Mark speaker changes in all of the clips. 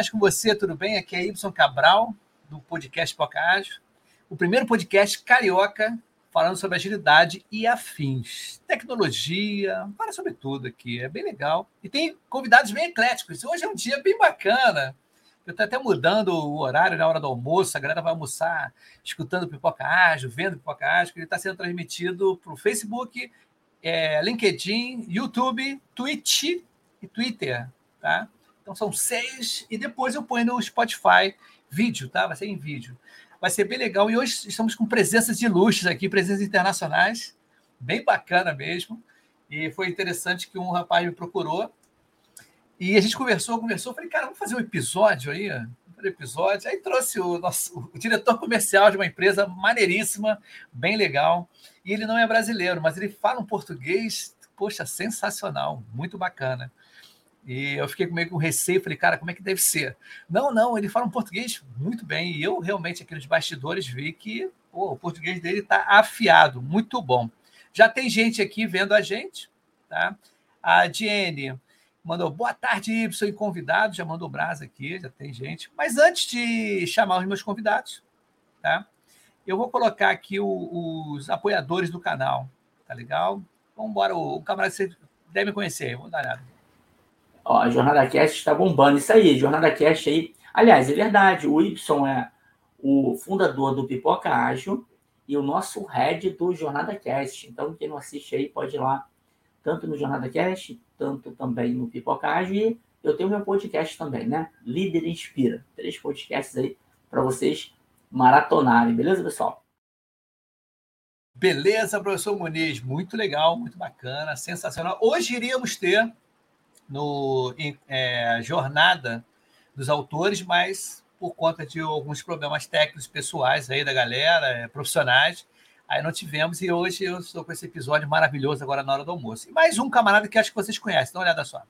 Speaker 1: Pocage com você, tudo bem? Aqui é Y Cabral, do podcast Pocage. O primeiro podcast carioca falando sobre agilidade e afins. Tecnologia, fala sobre tudo aqui, é bem legal. E tem convidados bem ecléticos. Hoje é um dia bem bacana. Eu estou até mudando o horário na hora do almoço, a galera vai almoçar escutando Pipoca Ágil, vendo Pipoca Ágil, ele está sendo transmitido para o Facebook, é, LinkedIn, YouTube, Twitch e Twitter, tá? Então são seis, e depois eu ponho no Spotify vídeo, tá? Vai ser em vídeo. Vai ser bem legal. E hoje estamos com presenças de aqui, presenças internacionais, bem bacana mesmo. E foi interessante que um rapaz me procurou e a gente conversou, conversou. Falei, cara, vamos fazer um episódio aí? Um episódio. Aí trouxe o nosso o diretor comercial de uma empresa maneiríssima, bem legal. E ele não é brasileiro, mas ele fala um português, poxa, sensacional, muito bacana. E eu fiquei meio com receio, falei, cara, como é que deve ser? Não, não, ele fala um português muito bem. E eu realmente aqui nos bastidores vi que pô, o português dele está afiado, muito bom. Já tem gente aqui vendo a gente, tá? A Diene mandou boa tarde, Y, convidado, já mandou brasa aqui, já tem gente. Mas antes de chamar os meus convidados, tá? Eu vou colocar aqui o, os apoiadores do canal, tá legal? Vamos embora, o, o camarada você deve conhecer, vou dar nada.
Speaker 2: Ó, a Jornada Cast está bombando. Isso aí, Jornada Cast aí. Aliás, é verdade, o Y é o fundador do Pipoca Ágil e o nosso head do Jornada Cast. Então, quem não assiste aí pode ir lá, tanto no Jornada Cast, tanto também no Pipoca Ágil. E eu tenho meu podcast também, né? Líder Inspira. Três podcasts aí para vocês maratonarem, beleza, pessoal?
Speaker 1: Beleza, professor Muniz, muito legal, muito bacana, sensacional. Hoje iríamos ter no é, Jornada dos Autores, mas por conta de alguns problemas técnicos pessoais aí da galera, é, profissionais, aí não tivemos, e hoje eu estou com esse episódio maravilhoso agora na hora do almoço. E mais um camarada que acho que vocês conhecem, dá uma olhada só.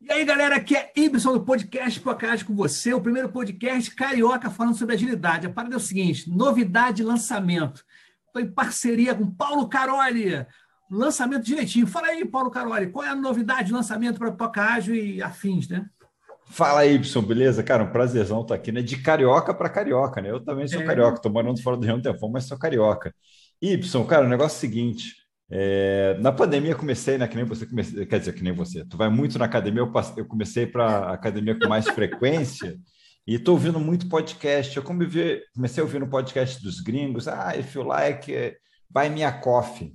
Speaker 1: E aí, galera, aqui é Ibson do podcast Podcast com você, o primeiro podcast carioca falando sobre agilidade. A parada é o seguinte: novidade lançamento. Estou em parceria com Paulo Caroli, lançamento direitinho. Fala aí, Paulo Caroli, qual é a novidade de lançamento para Pipoca Ágil e afins, né?
Speaker 3: Fala aí, Y, beleza? Cara, um prazerzão estar aqui, né? De carioca para carioca, né? Eu também sou é. carioca, estou morando fora do Rio um tempão, mas sou carioca. Y, cara, o negócio é o seguinte: é, na pandemia comecei, né? Que nem você comecei, quer dizer, que nem você. Tu vai muito na academia, eu, passei, eu comecei para academia com mais frequência e estou ouvindo muito podcast. Eu comecei a ouvir no podcast dos gringos. Ah, if you like, buy me a coffee.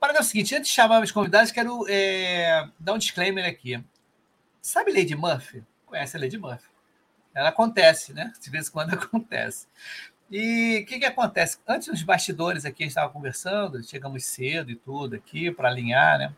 Speaker 1: Para é o seguinte, antes de chamar os convidados, quero é, dar um disclaimer aqui. Sabe Lady Murphy? Conhece a Lady Murphy? Ela acontece, né? De vez em quando acontece. E o que, que acontece? Antes dos bastidores aqui, a gente estava conversando, chegamos cedo e tudo aqui para alinhar, né?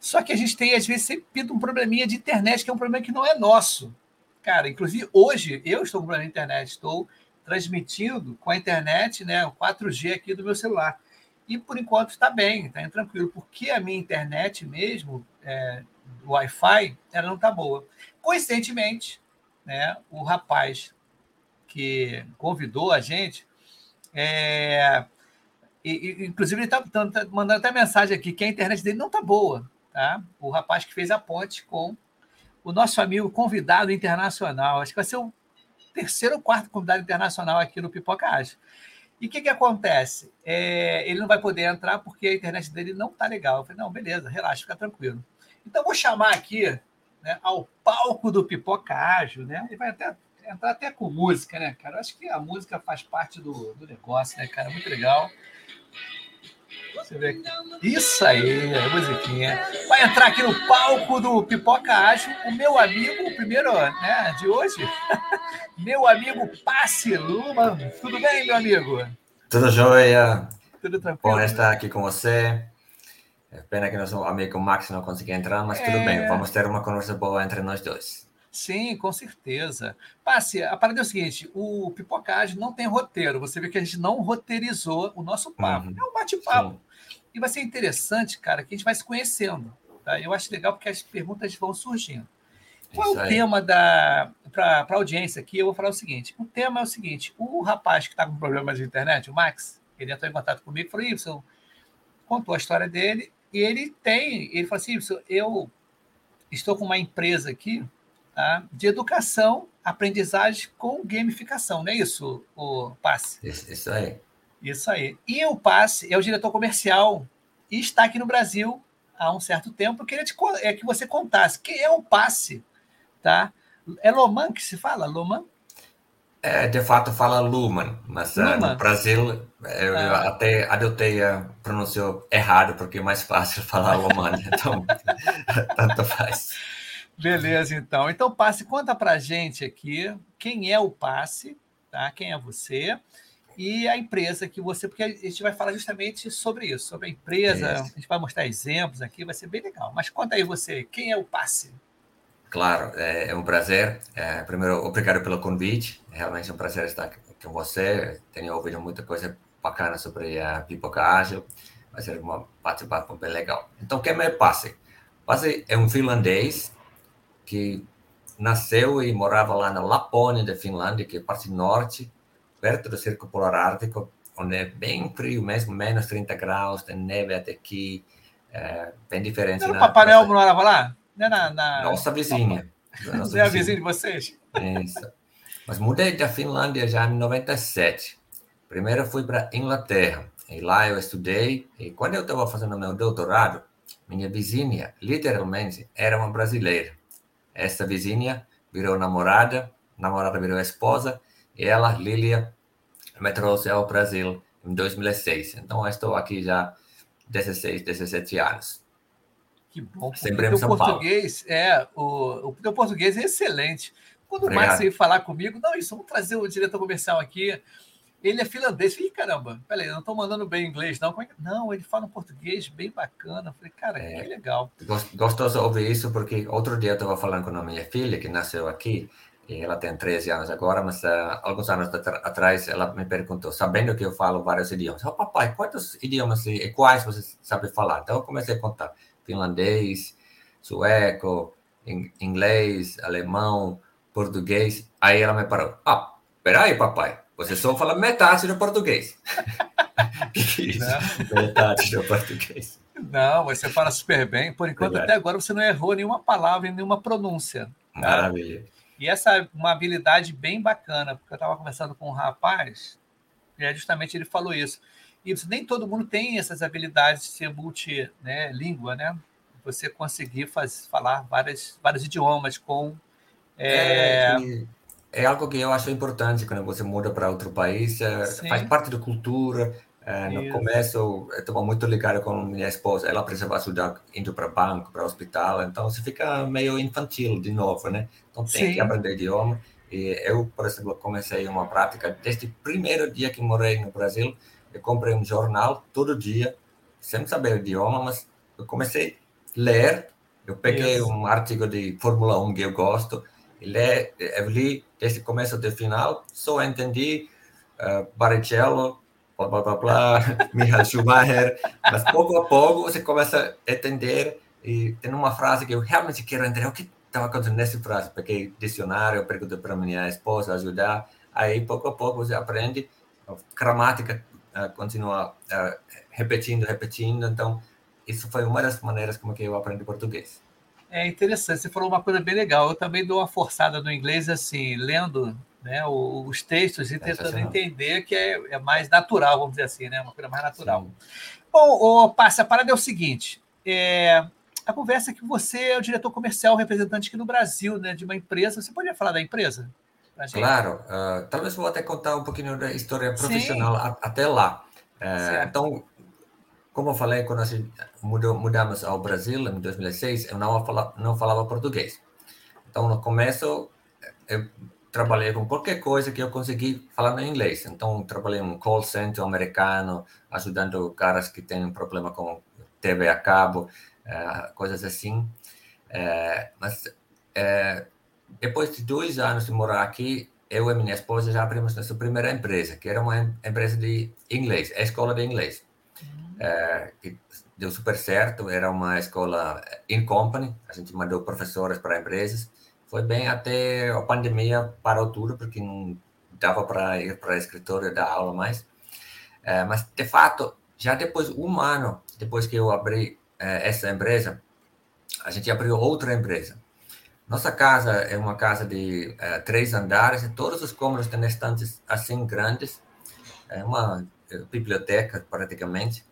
Speaker 1: Só que a gente tem, às vezes, sempre um probleminha de internet, que é um problema que não é nosso. Cara, inclusive hoje eu estou com problema de internet, estou transmitindo com a internet, né, o 4G aqui do meu celular. E por enquanto está bem, está tranquilo, porque a minha internet mesmo, é, Wi-Fi, ela não está boa. Coincidentemente, né, o rapaz que convidou a gente, é, e, inclusive ele está tá, mandando até mensagem aqui que a internet dele não está boa, tá? O rapaz que fez a ponte com o nosso amigo convidado internacional, acho que vai ser o terceiro ou quarto convidado internacional aqui no Pipoca Ágil. E o que, que acontece? É, ele não vai poder entrar porque a internet dele não está legal. Eu falei, não, beleza, relaxa, fica tranquilo. Então, vou chamar aqui né, ao palco do Pipoca Ágil, né? Ele vai até entrar até com música, né, cara? Eu acho que a música faz parte do, do negócio, né, cara? Muito legal. Você vê Isso aí, a musiquinha. Vai entrar aqui no palco do Pipoca Ágil o meu amigo, o primeiro né, de hoje, meu amigo Passe Luma. Tudo bem, meu amigo?
Speaker 4: Tudo jóia. Tudo tranquilo. Bom estar aqui com você. É pena que nosso amigo Max não conseguiu entrar, mas é... tudo bem. É. Vamos ter uma conversa boa entre nós dois.
Speaker 1: Sim, com certeza. Passe, a parada é o seguinte: o Pipocagem não tem roteiro. Você vê que a gente não roteirizou o nosso papo. Uhum. É um bate-papo. E vai ser interessante, cara, que a gente vai se conhecendo. Tá? Eu acho legal porque as perguntas vão surgindo. Qual é o tema da para a audiência aqui? Eu vou falar o seguinte: o tema é o seguinte: o rapaz que está com problemas de internet, o Max, ele entrou em contato comigo e falou: Y, contou a história dele e ele tem, ele falou assim: Y, eu estou com uma empresa aqui tá, de educação, aprendizagem com gamificação, não é isso, o Passe?
Speaker 4: Isso, isso aí.
Speaker 1: Isso aí. E o Passe é o diretor comercial e está aqui no Brasil há um certo tempo. Eu queria te, é, que você contasse quem é o Passe, tá? É Loman que se fala? Loman?
Speaker 4: É, de fato fala Luman, mas uh, no Brasil eu ah. até adotei a pronúncia errado porque é mais fácil falar Loman, então tanto faz.
Speaker 1: Beleza, então. Então, Passe, conta pra gente aqui quem é o Passe, tá? Quem é você e a empresa que você, porque a gente vai falar justamente sobre isso, sobre a empresa, isso. a gente vai mostrar exemplos aqui, vai ser bem legal. Mas conta aí você, quem é o Passe?
Speaker 4: Claro, é, é um prazer. É, primeiro, obrigado pelo convite. É realmente é um prazer estar com você. Tenho ouvido muita coisa bacana sobre a Pipoca Ágil. Vai ser um bate-papo bem legal. Então, quem é Passe? Passe é um finlandês que nasceu e morava lá na Lapônia da Finlândia, que é parte norte perto do Círculo Polar Ártico, onde é bem frio mesmo, menos 30 graus, tem neve até aqui, é bem diferente.
Speaker 1: Não, o Papai Noel morava lá?
Speaker 4: Não na. Nossa vizinha.
Speaker 1: Nossa é a vizinha de vocês?
Speaker 4: Isso. Mas mudei da Finlândia já em 97. Primeiro fui para Inglaterra, e lá eu estudei, e quando eu estava fazendo meu doutorado, minha vizinha, literalmente, era uma brasileira. Essa vizinha virou namorada, namorada virou esposa, ela, Lilia, me trouxe ao Brasil em 2006. Então, estou aqui já 16, 17 anos.
Speaker 1: Que bom. Sempre em São português, Paulo. É, o, o teu português é excelente. Quando Obrigado. o veio falar comigo, não, isso, vamos trazer o diretor comercial aqui. Ele é finlandês. Falei, caramba, peraí, não estou mandando bem inglês, não. É não, ele fala um português bem bacana. Falei, cara, é, que legal.
Speaker 4: Gostoso ouvir isso, porque outro dia eu estava falando com a minha filha, que nasceu aqui, ela tem 13 anos agora, mas uh, alguns anos atrás ela me perguntou, sabendo que eu falo vários idiomas, oh, papai, quantos idiomas e quais você sabe falar? Então eu comecei a contar finlandês, sueco, inglês, alemão, português. Aí ela me parou, ah, peraí, papai, você só fala metade do português. que é isso? Metade do português.
Speaker 1: Não, você fala super bem. Por enquanto, Verdade. até agora, você não errou nenhuma palavra, nenhuma pronúncia.
Speaker 4: Maravilha.
Speaker 1: E essa é uma habilidade bem bacana, porque eu estava conversando com um rapaz, e é justamente ele falou isso. E nem todo mundo tem essas habilidades de ser multilíngua, né? Você conseguir faz, falar várias, vários idiomas com.
Speaker 4: É... É, é... algo que eu acho importante quando você muda para outro país, é, faz parte da cultura, é, no começo, eu estava muito ligado com minha esposa. Ela precisava ajudar indo para banco, para hospital. Então, você fica meio infantil de novo, né? Então, tem Sim. que aprender idioma. E eu, por exemplo, comecei uma prática desde o primeiro dia que morei no Brasil. Eu comprei um jornal todo dia, sem saber o idioma, mas eu comecei a ler. Eu peguei Isso. um artigo de Fórmula 1 que eu gosto e li, eu li desde o começo até o final. Só entendi uh, Barrichello, blá blá blá blá, Michael Schumacher, mas pouco a pouco você começa a entender e tem uma frase que eu realmente quero entender. O que estava acontecendo nessa frase, peguei dicionário, perguntei para minha esposa ajudar, aí pouco a pouco você aprende, a gramática uh, continua uh, repetindo, repetindo, então isso foi uma das maneiras como que eu aprendi português.
Speaker 1: É interessante, você falou uma coisa bem legal, eu também dou uma forçada no inglês, assim, lendo né, os textos e tentando entender que é, é, mais natural, vamos dizer assim, né, uma coisa mais natural. Sim. Bom, o Passa, a parada é o seguinte, é, a conversa é que você é o diretor comercial, representante aqui no Brasil, né, de uma empresa. Você poderia falar da empresa?
Speaker 4: Claro. Uh, talvez vou até contar um pouquinho da história profissional a, até lá. Uh, então, como eu falei, quando mudou, mudamos ao Brasil em 2006, eu não falava, não falava português. Então, no começo, eu trabalhei com qualquer coisa que eu consegui falar inglês. Então, trabalhei em um call center americano, ajudando caras que têm um problema com TV a cabo. É, coisas assim. É, mas é, depois de dois anos de morar aqui, eu e minha esposa já abrimos nossa primeira empresa, que era uma empresa de inglês, a escola de inglês. Uhum. que deu super certo, era uma escola in company, a gente mandou professores para empresas. Foi bem até a pandemia parou tudo, porque não dava para ir para o escritório dar aula mais. mas, de fato, já depois um ano depois que eu abri é, essa empresa, a gente abriu outra empresa. Nossa casa é uma casa de é, três andares e todos os cômodos têm estantes assim grandes. É uma é, biblioteca praticamente.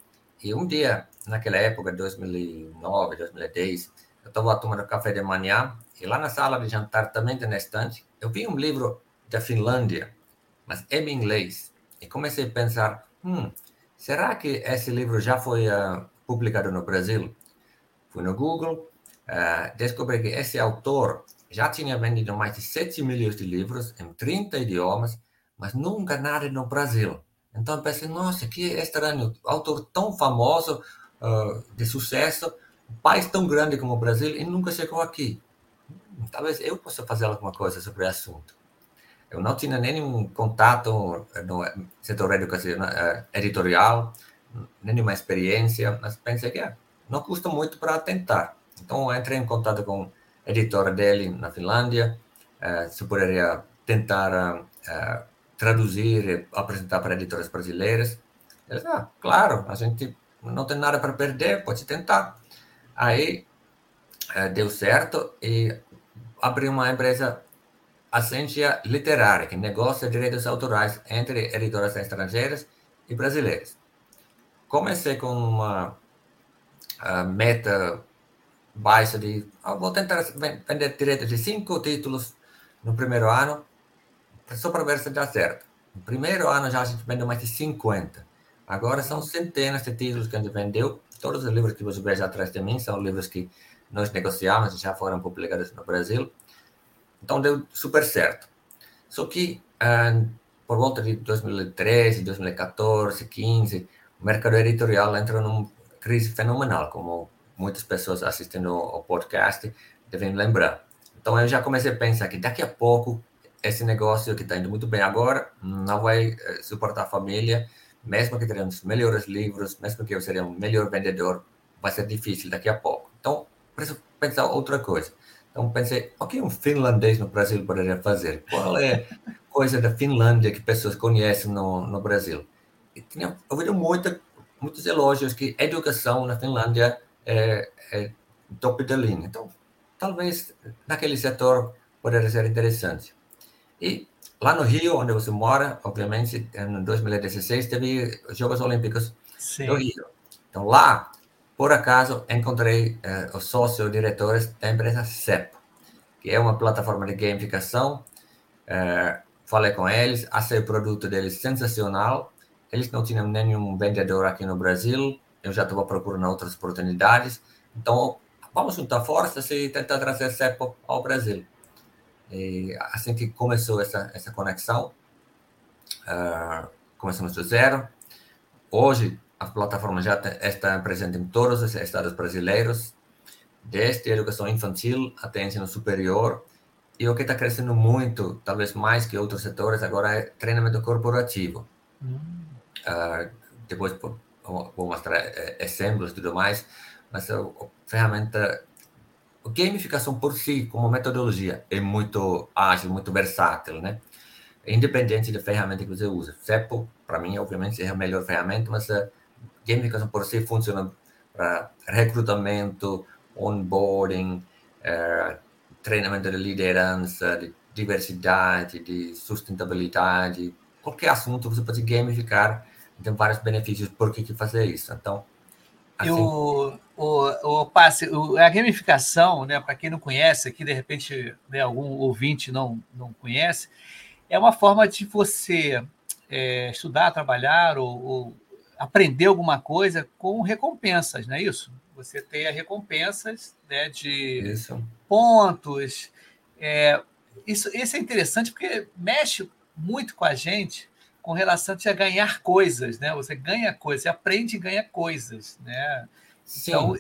Speaker 4: E um dia, naquela época, 2009, 2010, eu estava tomando café de manhã e lá na sala de jantar também tem estante. Eu vi um livro da Finlândia, mas em inglês. E comecei a pensar, hum, será que esse livro já foi uh, publicado no Brasil. Fui no Google, uh, descobri que esse autor já tinha vendido mais de 7 milhões de livros em 30 idiomas, mas nunca nada no Brasil. Então pensei, nossa, que estranho, autor tão famoso, uh, de sucesso, um país tão grande como o Brasil e nunca chegou aqui. Talvez eu possa fazer alguma coisa sobre o assunto. Eu não tinha nenhum contato no setor educacional, eh, editorial, nenhuma experiência, mas pensei que é, não custa muito para tentar. Então, entrei em contato com a editora dele na Finlândia, se poderia tentar traduzir e apresentar para editoras brasileiras. Eles, ah, claro, a gente não tem nada para perder, pode tentar. Aí, uh, deu certo e abri uma empresa Ascensia Literária, que negocia direitos autorais entre editoras estrangeiras e brasileiras comecei com uma meta baixa de ah, vou tentar vender direito de cinco títulos no primeiro ano, só para ver se dá certo. No primeiro ano já a gente vendeu mais de 50. Agora são centenas de títulos que a gente vendeu. Todos os livros que você vê atrás de mim são livros que nós negociamos e já foram publicados no Brasil. Então deu super certo. Só que uh, por volta de 2013, 2014, 2015, o mercado editorial entra numa crise fenomenal, como muitas pessoas assistindo ao podcast devem lembrar. Então eu já comecei a pensar que daqui a pouco esse negócio que está indo muito bem agora não vai eh, suportar a família, mesmo que teremos melhores livros, mesmo que eu seja um melhor vendedor, vai ser difícil daqui a pouco. Então, preciso pensar outra coisa. Então pensei, o que um finlandês no Brasil poderia fazer? Qual é coisa da Finlândia que pessoas conhecem no, no Brasil? tinha ouvido muita, muitos elogios que educação na Finlândia é, é top da linha. Então, talvez naquele setor poderia ser interessante. E lá no Rio, onde você mora, obviamente, em 2016 teve os Jogos Olímpicos Sim. do Rio. Então, lá, por acaso, encontrei eh, os sócios diretores da empresa CEP, que é uma plataforma de gamificação. Eh, falei com eles, achei o produto deles sensacional eles não tinham nenhum vendedor aqui no Brasil, eu já estava procurando outras oportunidades. Então, vamos juntar forças e tentar trazer CEPO ao Brasil. E assim que começou essa, essa conexão, uh, começamos do zero. Hoje, a plataforma já está presente em todos os estados brasileiros, desde a educação infantil até ensino superior. E o que está crescendo muito, talvez mais que outros setores, agora é treinamento corporativo. Hum. Uh, depois vou mostrar exemplos e tudo mais, mas a ferramenta a gamificação por si, como metodologia, é muito ágil, muito versátil, né? Independente da ferramenta que você usa. CEPO, para mim, obviamente, é a melhor ferramenta, mas a gamificação por si funciona para recrutamento, onboarding, uh, treinamento de liderança, de diversidade, de sustentabilidade, qualquer assunto você pode gamificar, tem vários benefícios por que fazer isso. Então,
Speaker 1: assim... o, o, o passe, o, a gamificação, né, para quem não conhece, aqui de repente né, algum ouvinte não, não conhece, é uma forma de você é, estudar, trabalhar ou, ou, aprender alguma coisa com recompensas, não é isso? Você tem recompensas né, de isso. pontos. É, isso, isso é interessante porque mexe muito com a gente com relação a ganhar coisas, né? Você ganha coisas, você aprende e ganha coisas, né?
Speaker 4: Sim. Então,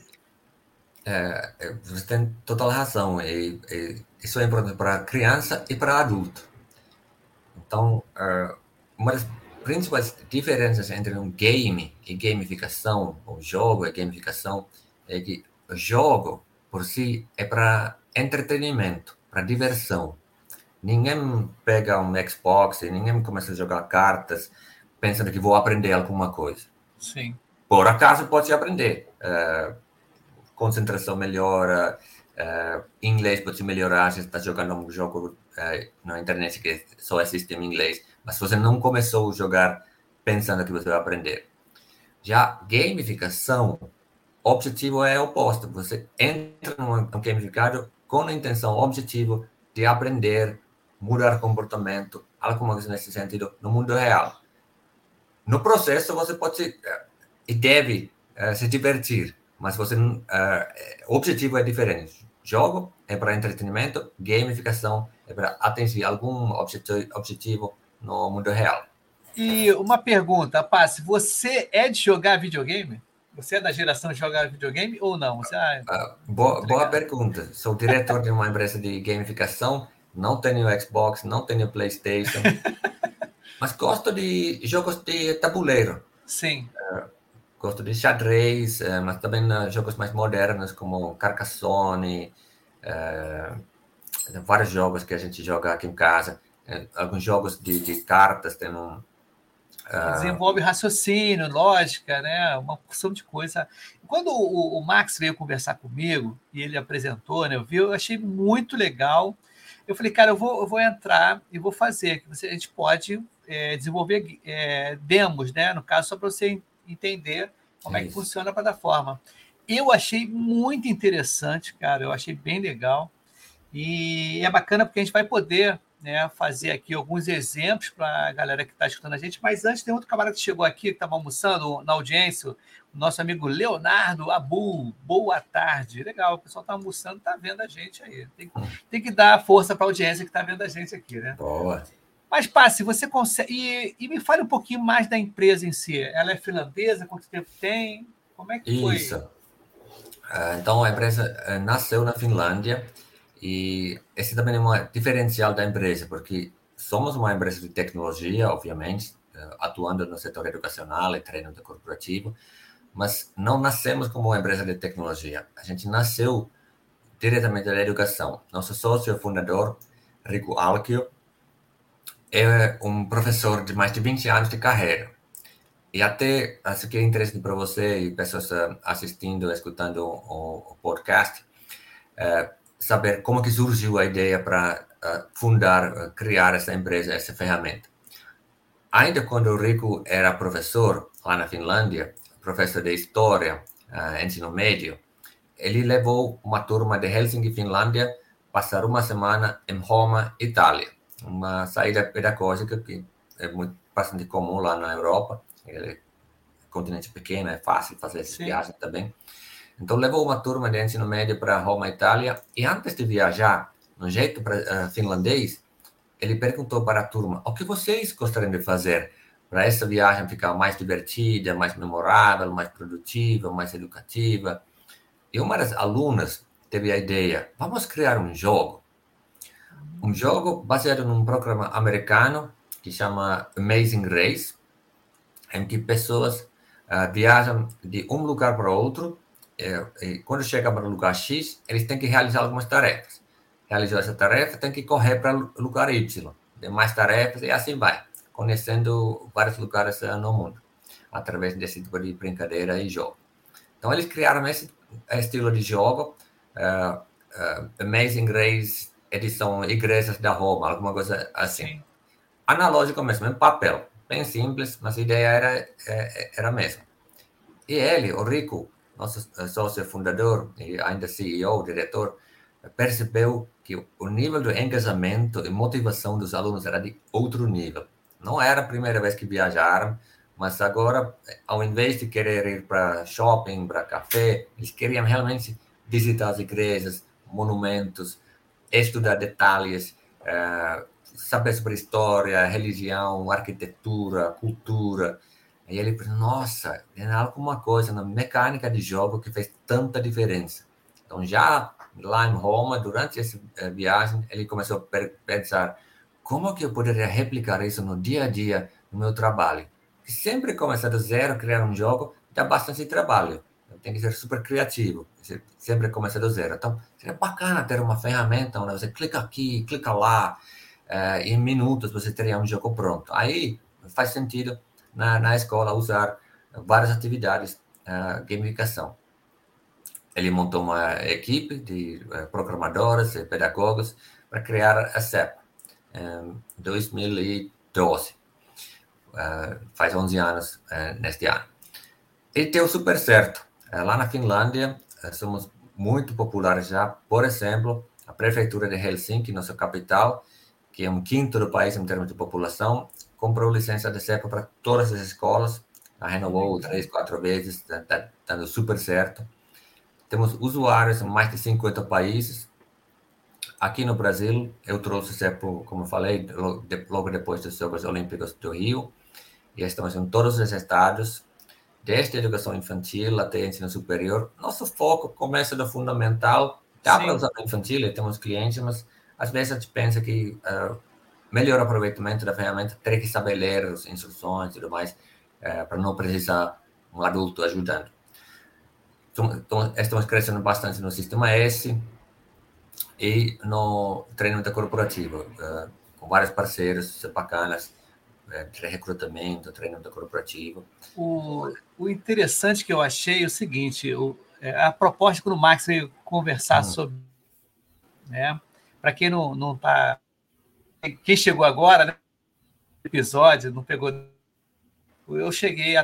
Speaker 4: é, é você tem total razão. E, e, isso é importante para criança e para adulto. Então, uh, uma das principais diferenças entre um game e gamificação, ou jogo e gamificação, é que o jogo, por si, é para entretenimento, para diversão. Ninguém pega um Xbox e ninguém começa a jogar cartas pensando que vou aprender alguma coisa.
Speaker 1: Sim.
Speaker 4: Por acaso pode aprender. Uh, concentração melhora, uh, inglês pode melhorar se está jogando um jogo uh, na internet que só existe em inglês, mas você não começou a jogar pensando que você vai aprender. Já gamificação, o objetivo é oposto. Você entra num gamificado com a intenção, objetivo de aprender, mudar comportamento, algo mais nesse sentido, no mundo real. No processo, você pode eh, e deve se divertir, mas você o objetivo é diferente. Jogo é para entretenimento, gamificação é para atingir algum objetivo, no mundo real.
Speaker 1: E uma pergunta, Paz, você é de jogar videogame? Você é da geração de jogar videogame ou não? Você,
Speaker 4: ah, uh, boa, boa pergunta. Sou diretor de uma empresa de gamificação não tenho Xbox, não tenho PlayStation, mas gosto de jogos de tabuleiro.
Speaker 1: Sim.
Speaker 4: Uh, gosto de xadrez, uh, mas também uh, jogos mais modernos como Carcassonne, vários jogos que a gente joga aqui em casa, alguns jogos de, de cartas, tem um
Speaker 1: Desenvolve raciocínio, lógica, né? Uma porção de coisa. Quando o, o, Max veio conversar comigo e ele apresentou, né? Eu vi, eu achei muito legal. Eu falei, cara, eu vou, eu vou entrar e vou fazer. Que você, a gente pode é, desenvolver é, demos, né? No caso, só para você entender como é, é que funciona a plataforma. Eu achei muito interessante, cara. Eu achei bem legal. E é bacana porque a gente vai poder né, fazer aqui alguns exemplos para a galera que está escutando a gente. Mas antes, tem outro camarada que chegou aqui, que estava almoçando na audiência, nosso amigo Leonardo Abu. Boa tarde. Legal, o pessoal está almoçando, está vendo a gente aí. Tem, tem que dar força para a audiência que está vendo a gente aqui, né?
Speaker 4: Boa.
Speaker 1: Mas, Passe, você consegue. E, e, me fale um pouquinho mais da empresa em si. Ela é finlandesa? Quanto tempo tem? Como é que foi?
Speaker 4: Isso. Uh, então, a empresa uh, nasceu na Finlândia e esse também é um diferencial da empresa, porque somos uma empresa de tecnologia, obviamente, eh, atuando no setor educacional e treino corporativo, mas não nascemos como uma empresa de tecnologia. A gente nasceu diretamente da educação. Nosso sócio fundador, Rico Alkio, é um professor de mais de 20 anos de carreira. E até, acho que é interessante para você e pessoas eh, assistindo, escutando o, podcast, é, saber como que surgiu a ideia para uh, fundar, criar essa empresa, essa ferramenta. Ainda quando o Rico era professor lá na Finlândia, professor de História, uh, ensino médio, ele levou uma turma de Helsinki, Finlândia, passar uma semana em Roma, Itália. Uma saída pedagógica que é muito, bastante comum lá na Europa. É continente pequeno, é fácil fazer essa viagem também. Então levou uma turma de ensino médio para Roma, Itália, e antes de viajar, no jeito uh, finlandês, ele perguntou para a turma: o que vocês gostariam de fazer para essa viagem ficar mais divertida, mais memorável, mais produtiva, mais educativa? E uma das alunas teve a ideia: vamos criar um jogo. Um jogo baseado num programa americano que chama Amazing Race, em que pessoas uh, viajam de um lugar para outro é, quando chega para o lugar X, eles têm que realizar algumas tarefas. Realizou essa tarefa, tem que correr para o lugar Y. Tem mais tarefas e assim vai, conhecendo vários lugares no mundo, através desse tipo de brincadeira e jogo. Então, eles criaram esse estilo de jogo, uh, uh, Amazing Grace, edição Igrejas da Roma, alguma coisa assim. Sim. Analógico mesmo, em papel. Bem simples, mas a ideia era, é, era a mesma. E ele, o Rico, nosso sócio fundador e ainda CEO, diretor, percebeu que o nível de engajamento e motivação dos alunos era de outro nível. Não era a primeira vez que viajaram, mas agora, ao invés de querer ir para shopping, para café, eles queriam realmente visitar as igrejas, monumentos, estudar detalhes, uh, saber sobre história, religião, arquitetura, cultura. E ele pensou, nossa, tem alguma coisa na mecânica de jogo que fez tanta diferença. Então, já lá em Roma, durante essa eh, viagem, ele começou a pensar como que eu poderia replicar isso no dia a dia, no meu trabalho. E sempre começar do zero, criar um jogo, dá bastante trabalho. Tem que ser super criativo, sempre começar do zero. Então, seria bacana ter uma ferramenta onde você clica aqui, clica lá, uh, em minutos você teria um jogo pronto. Aí faz sentido na, na escola usar várias atividades, uh, gamificação. Ele montou uma equipe de uh, programadores e pedagogos para criar a em 2012. Uh, faz 11 anos uh, neste ano. E deu super certo. Uh, lá na Finlândia, somos muito populares já. Por exemplo, a prefeitura de Helsinki, nossa capital, que é um quinto do país em termos de população, comprou licença de CEPA para todas as escolas, a renovou três, quatro vezes, está tá dando super certo. Temos usuários em mais de 50 países. Aqui no Brasil, eu trouxe como falei, logo depois dos Jogos Olímpicos do Rio, e estamos em todos os estados, desde a educação infantil até ensino superior. Nosso foco começa do fundamental, dá para usar no infantil, temos clientes, mas às vezes a gente pensa que uh, melhor aproveitamento da ferramenta teria que saber ler as instruções e tudo mais, uh, para não precisar um adulto ajudando. Então, então, estamos crescendo bastante no sistema S e no treinamento corporativo, uh, com vários parceiros bacanas, de recrutamento, treinamento corporativo.
Speaker 1: O, o interessante que eu achei é o seguinte, o, é, a proposta quando o Max veio conversar hum. sobre, né, para quem não não está, quem chegou agora, né, episódio não pegou, eu cheguei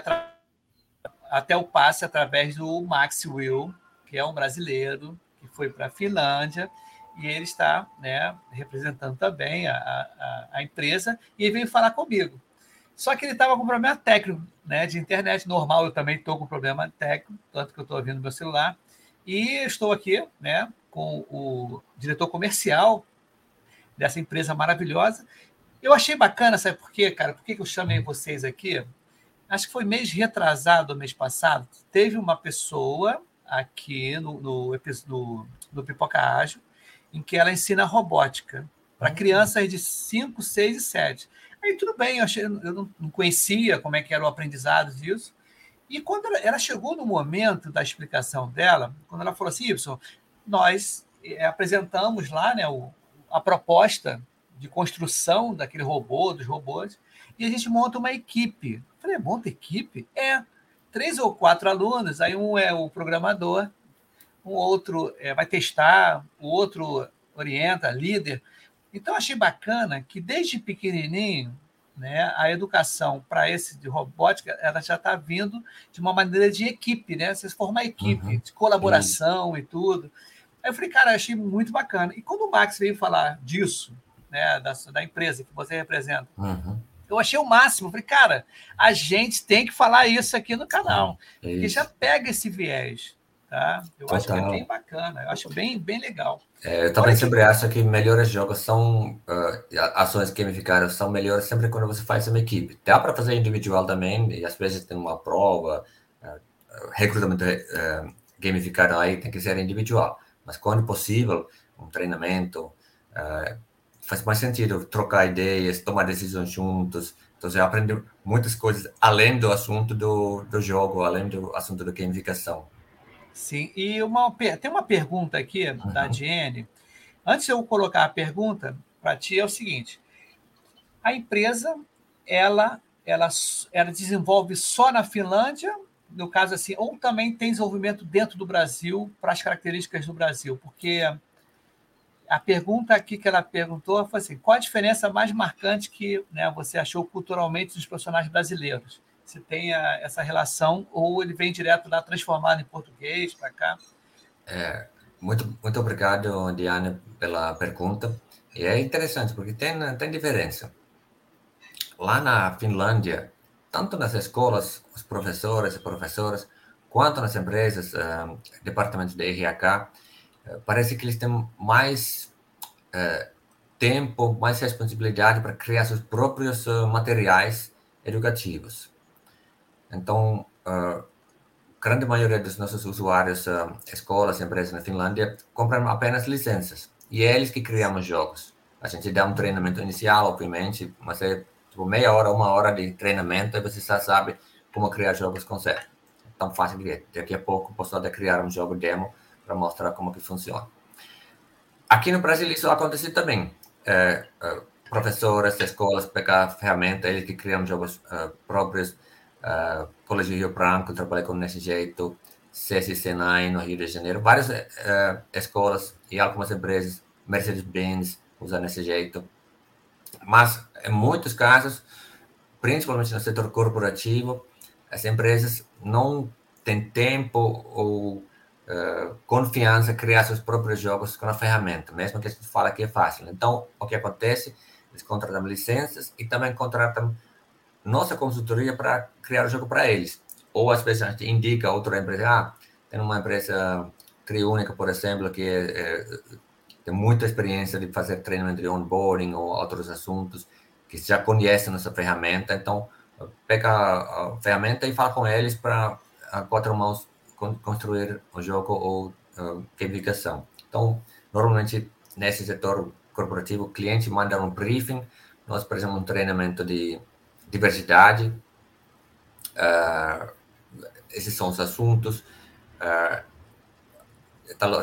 Speaker 1: até o passe através do Max Will, que é um brasileiro que foi para a Finlândia e ele está né, representando também a, a, a, empresa e ele veio falar comigo. Só que ele estava com problema técnico né, de internet normal, eu também estou com problema técnico, tanto que eu estou ouvindo meu celular. E estou aqui né, com o diretor comercial dessa empresa maravilhosa. Eu achei bacana, sabe por quê, cara? Por que eu chamei vocês aqui? Acho que foi mês retrasado, mês passado, teve uma pessoa aqui no, no, no, no Pipoca Ágil, em que ela ensina robótica para uhum. crianças de 5, 6 e 7. Aí tudo bem, eu, achei, eu não conhecia como é que era o aprendizado disso. E quando ela, ela chegou no momento da explicação dela, quando ela falou assim, Y, nós é, apresentamos lá né, o, a proposta de construção daquele robô, dos robôs, e a gente monta uma equipe. Eu falei, monta equipe? É, três ou quatro alunos, aí um é o programador, um outro é, vai testar, o outro orienta, líder. Então, achei bacana que desde pequenininho, né, a educação para esse de robótica, ela já está vindo de uma maneira de equipe, né? Vocês formam equipe, uhum. de colaboração e tudo. Aí eu falei, cara, achei muito bacana. E quando o Max veio falar disso, né, da, da empresa que você representa, uhum. Eu achei o máximo. Falei, cara, a gente tem que falar isso aqui no canal. É e já pega esse viés. Tá? Eu Total. acho que é bem bacana, eu acho bem, bem legal.
Speaker 4: É, eu também sempre que... acho que melhores jogos são uh, ações gamificadas são melhores sempre quando você faz uma equipe. Dá para fazer individual também, e às vezes tem uma prova, uh, recrutamento uh, gamificado aí tem que ser individual. Mas quando possível, um treinamento, uh, faz mais sentido trocar ideias, tomar decisões juntos. Então, você aprende muitas coisas além do assunto do, do jogo, além do assunto da gamificação.
Speaker 1: Sim, e uma, tem uma pergunta aqui uhum. da Jenny. Antes de eu colocar a pergunta para ti, é o seguinte: a empresa ela, ela, ela desenvolve só na Finlândia, no caso assim, ou também tem desenvolvimento dentro do Brasil para as características do Brasil? Porque a pergunta aqui que ela perguntou foi assim: qual a diferença mais marcante que né, você achou culturalmente dos personagens brasileiros? Se tem a, essa relação ou ele vem direto lá transformado em português para cá?
Speaker 4: É, muito, muito obrigado, Diane, pela pergunta. E é interessante porque tem, tem diferença. Lá na Finlândia, tanto nas escolas, os professores e professoras, quanto nas empresas, uh, departamentos de RH, parece que eles têm mais uh, tempo, mais responsabilidade para criar seus próprios materiais educativos. Então, a grande maioria dos nossos usuários, escolas, empresas na Finlândia, compram apenas licenças. E é eles que criam os jogos. A gente dá um treinamento inicial, obviamente, mas é tipo meia hora, uma hora de treinamento e você já sabe como criar jogos com certo. É tão fácil que é. Daqui a pouco posso até criar um jogo demo para mostrar como que funciona. Aqui no Brasil isso acontece também. É, é, professores, escolas pegam a ferramenta, eles que criam jogos uh, próprios. Uh, Colégio Rio Branco, trabalhei com nesse jeito. CSI Senai no Rio de Janeiro, várias uh, escolas e algumas empresas, Mercedes-Benz, usam desse jeito. Mas, em muitos casos, principalmente no setor corporativo, as empresas não têm tempo ou confiança criar seus próprios jogos com a ferramenta, mesmo que a gente fala que é fácil. Então, o que acontece? Eles contratam licenças e também contratam nossa consultoria para criar o jogo para eles. Ou às vezes a gente indica outra empresa, ah, tem uma empresa triúnica, por exemplo, que é, é, tem muita experiência de fazer treinamento de onboarding ou outros assuntos, que já conhecem nossa ferramenta, então pega a, ferramenta e fala com eles para a quatro mãos construir o jogo ou uh, gamificação. Então, normalmente nesse setor corporativo, o cliente manda um briefing, nós fazemos um treinamento de diversidade, uh, esses são os assuntos. Uh,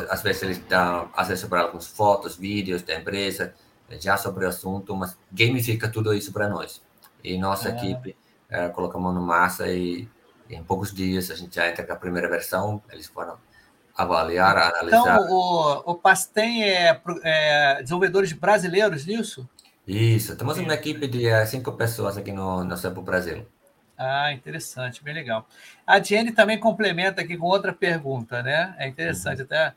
Speaker 4: às vezes eles dão acesso para algumas fotos, vídeos da empresa, já sobre o assunto, mas gamifica tudo isso para nós. E nossa é. equipe uh, coloca a mão no massa e, em poucos dias a gente já entra com a primeira versão, eles foram avaliar, analisar.
Speaker 1: Então, o, o Pastem é, é desenvolvedores brasileiros nisso?
Speaker 4: Isso, temos uma equipe de uh, cinco pessoas aqui no, no Cepo Brasil.
Speaker 1: Ah, interessante, bem legal. A Jenny também complementa aqui com outra pergunta, né? É interessante uhum. até.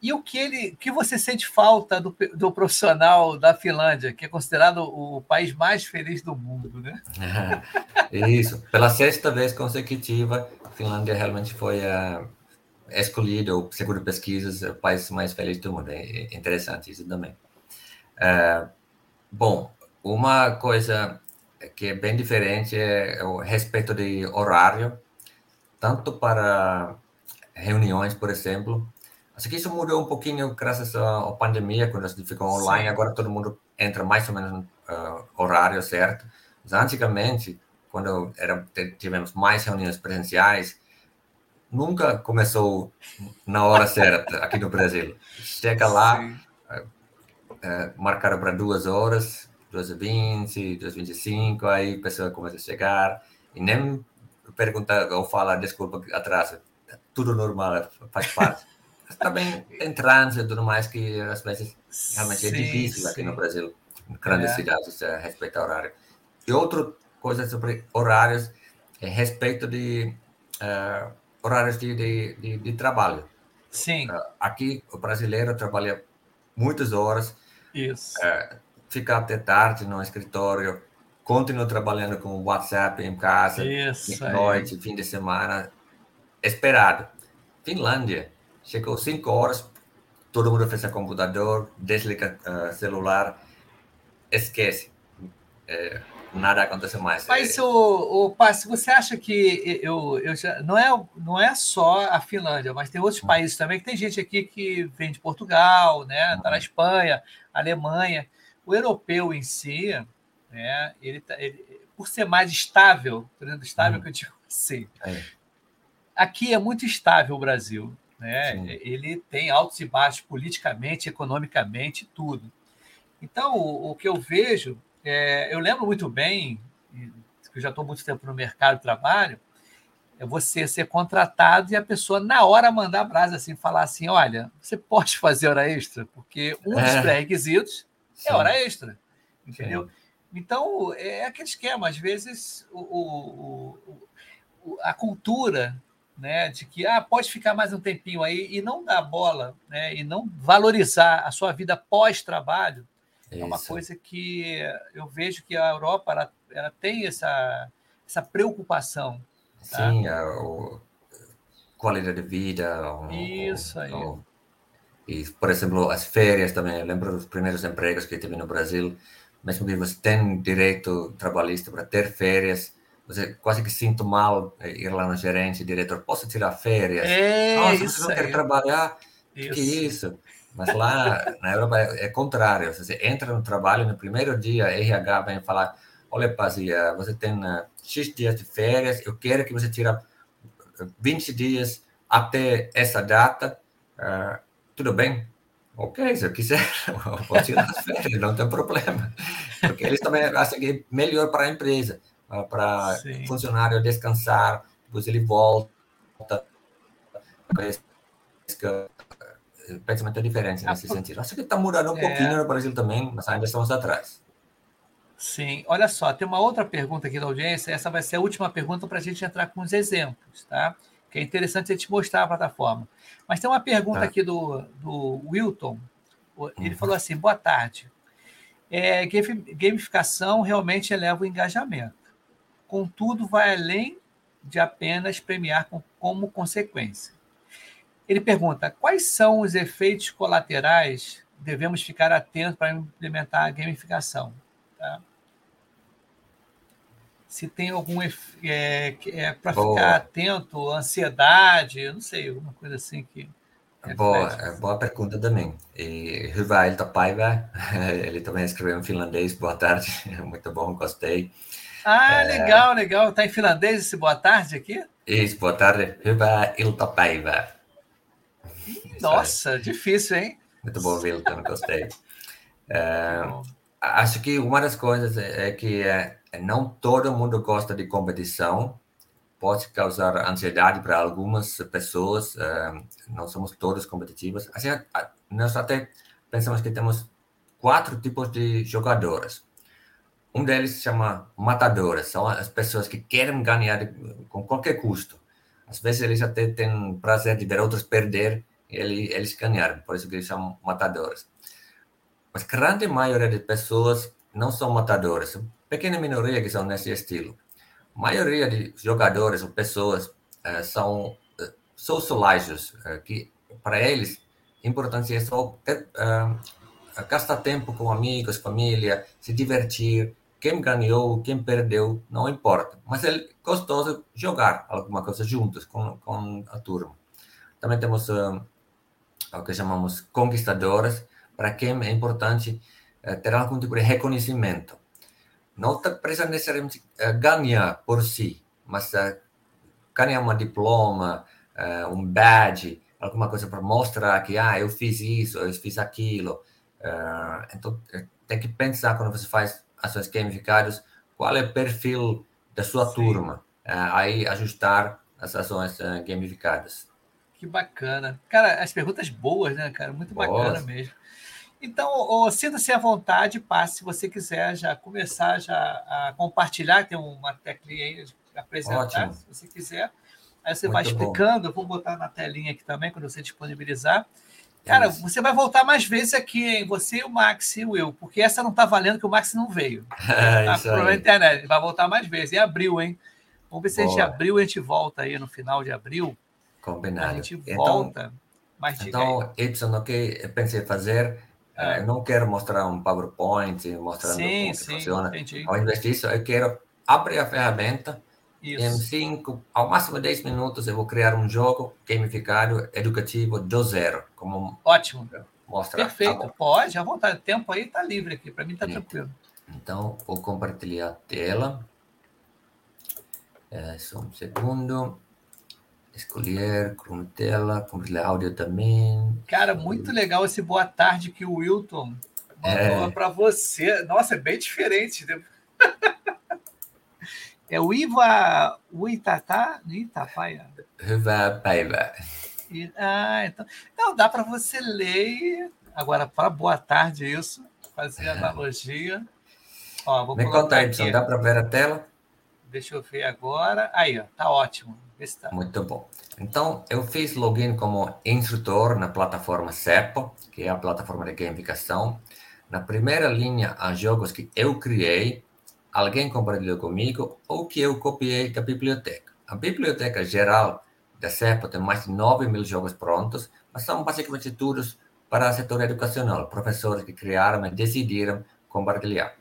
Speaker 1: E o que ele, que você sente falta do, do profissional da Finlândia, que é considerado o país mais feliz do mundo, né?
Speaker 4: Isso. Pela sexta vez consecutiva, a Finlândia realmente foi uh, escolhido, segundo pesquisas, o país mais feliz do mundo. É interessante isso também. Uh, bom, uma coisa que é bem diferente é o respeito de horário, tanto para reuniões, por exemplo. Acho que isso mudou um pouquinho graças à pandemia, quando a gente ficou online, Sim. agora todo mundo entra mais ou menos no uh, horário certo. Mas antigamente, quando era, tivemos mais reuniões presenciais, nunca começou na hora certa aqui no Brasil. Chega lá, uh, uh, marcaram para duas horas, 220, 225, aí a pessoa começa a chegar e nem pergunta ou fala desculpa atraso, tudo normal, faz parte. Também tem trânsito e tudo mais que às vezes realmente é sim, é difícil sim. aqui no Brasil, em grandes é. cidades, a respeitar horário. E outra coisa sobre horários é respeito de uh, horários de, de, de, de, trabalho.
Speaker 1: Sim. Uh,
Speaker 4: aqui o brasileiro trabalha muitas horas.
Speaker 1: Isso.
Speaker 4: Uh, ficar até tarde no escritório, continuo trabalhando com WhatsApp em casa,
Speaker 1: Isso,
Speaker 4: noite, fim de semana, esperado. Finlândia, chegou 5 horas, todo mundo fecha computador, desliga uh, celular, esquece. É, nada acontece mais.
Speaker 1: Mas, o, o se você acha que eu, eu já, não, é, não é só a Finlândia, mas tem outros hum. países também, que tem gente aqui que vem de Portugal, né? Está na uhum. Espanha, Alemanha. O europeu em si, né, ele, tá, ele por ser mais estável, estável hum. que eu digo assim, é. aqui é muito estável o Brasil. Né? Ele tem altos e baixos politicamente, economicamente, tudo. Então, o, o que eu vejo, é, eu lembro muito bem, que eu já estou muito tempo no mercado de trabalho, é você ser contratado e a pessoa, na hora, mandar a brasa, assim, falar assim: olha, você pode fazer hora extra, porque um dos é. pré-requisitos é hora extra. Entendeu? Sim. Então, é aquele esquema, às vezes o, o, o, a cultura né, de que ah, pode ficar mais um tempinho aí e não dar bola, né, e não valorizar a sua vida pós-trabalho, é uma coisa que eu vejo que a Europa ela, ela tem essa, essa preocupação.
Speaker 4: Tá? Sim, a, a, qualidade de vida.
Speaker 1: Isso aí.
Speaker 4: e, por exemplo, as férias também. Eu lembro dos primeiros empregos que tive no Brasil. Mesmo que você tem direito trabalhista para ter férias, você quase que sinto mal ir lá no gerente, diretor, posso tirar férias?
Speaker 1: É,
Speaker 4: Nossa, você não quer trabalhar? Isso. Que isso? Mas lá na Europa é, contrário. Você entra no trabalho, no primeiro dia, RH vem falar, olha, Pazia, você tem uh, X dias de férias, eu quero que você tire 20 dias até essa data, uh, tudo bem? Ok, se eu quiser, eu vou tirar as férias, não tem problema. Porque eles também acham que é melhor para a empresa para o funcionário descansar, depois ele volta. O pensamento é diferente nesse ah, sentido. Acho que está mudando um é... pouquinho no Brasil também, mas ainda estamos atrás.
Speaker 1: Sim, olha só, tem uma outra pergunta aqui da audiência. Essa vai ser a última pergunta para a gente entrar com os exemplos, tá? Que é interessante a gente mostrar a plataforma. Mas tem uma pergunta tá. aqui do, do Wilton. Ele uhum. falou assim: boa tarde. É, gamificação realmente eleva o engajamento contudo, vai além de apenas premiar com, como consequência. Ele pergunta: quais são os efeitos colaterais devemos ficar atentos para implementar a gamificação? Tá? Se tem algum é, é para ficar atento, ansiedade, não sei, alguma coisa assim que.
Speaker 4: Boa, é boa pergunta também. E Hyvä iltapäivä, ele também escreveu em finlandês, boa tarde, muito bom, gostei.
Speaker 1: Ah, é... legal, legal. Tá em finlandês esse boa tarde aqui?
Speaker 4: Isso, boa tarde. Hyvää iltapäivää.
Speaker 1: Nossa, difícil, hein?
Speaker 4: Muito bom, Wilton, gostei. É, acho que uma das coisas é, é que é, não todo mundo gosta de competição. Pode causar ansiedade para algumas pessoas. É, não somos todos competitivos. Assim, nós até pensamos que temos quatro tipos de jogadores. Um deles se chama matadoras, são as pessoas que querem ganhar com qualquer custo. Às vezes eles até têm prazer de ver outros perder e eles ganharem, por isso que eles são matadores. Mas grande maioria de pessoas não são matadores, pequena minoria que são nesse estilo. A maioria de jogadores ou pessoas uh, são uh, socializers, uh, que para eles importante é só ter, gastar tempo com amigos, família, se divertir, quem ganhou, quem perdeu, não importa. Mas é gostoso jogar alguma coisa juntos com, com a turma. Também temos uh, o que chamamos conquistadores, para quem é importante uh, ter algum tipo de reconhecimento. Não precisa necessariamente uh, ganhar por si, mas ganhar um diploma, um badge, alguma coisa para mostrar que ah, eu fiz isso, eu fiz aquilo. então, tem que pensar quando você faz ações gamificadas, qual é o perfil da sua Sim. turma, é, aí ajustar as ações uh, gamificadas.
Speaker 1: Que bacana. Cara, as perguntas boas, né, cara? Muito bacana mesmo. Então, sinta-se à vontade, passe se você quiser já começar já a compartilhar, tem uma teclinha aí apresentar, Ótimo. se você quiser. Aí você Muito vai explicando, bom. eu vou botar na telinha aqui também, quando você disponibilizar. Cara, Isso. você vai voltar mais vezes aqui, hein? Você, o Max e o eu, porque essa não tá valendo que o Max não veio. É, tá na internet. Vai voltar mais vezes. Em abril, hein? Vamos ver se Boa. a gente abril a gente volta aí no final de abril.
Speaker 4: Combinado.
Speaker 1: A gente então, volta. Mas
Speaker 4: então, Y, o que eu pensei fazer, é. eu não quero mostrar um PowerPoint mostrando sim, como sim, funciona. Entendi. Ao invés disso, eu quero abrir a ferramenta isso. Em 5, ao máximo 10 minutos, eu vou criar um jogo gamificado educativo do zero. Como
Speaker 1: Ótimo.
Speaker 4: Mostra.
Speaker 1: Perfeito. Tá Pode, à vontade. O tempo aí está livre aqui. Para mim está tranquilo.
Speaker 4: Então, vou compartilhar a tela. É, só um segundo. escolher, com tela, compartilhar áudio também.
Speaker 1: Cara, muito legal esse boa tarde que o Wilton mandou é. para você. Nossa, é bem diferente. É o Iva Uitatá? Itapaia?
Speaker 4: Iva Paiva.
Speaker 1: Ah, então, então dá para você ler. Agora, para boa tarde, isso, fazer é. analogia.
Speaker 4: Ó, vou Me conta aí, dá para ver a tela?
Speaker 1: Deixa eu ver agora. Aí, ó, tá ótimo.
Speaker 4: Tá. Muito bom. Então, eu fiz login como instrutor na plataforma CEPO, que é a plataforma de gamificação. Na primeira linha, há jogos que eu criei, alguém compartilhou comigo ou que eu copiei da biblioteca. A biblioteca geral da CEPO tem mais de 9 mil jogos prontos, mas são basicamente todos para o setor educacional, professores que criaram e decidiram compartilhar.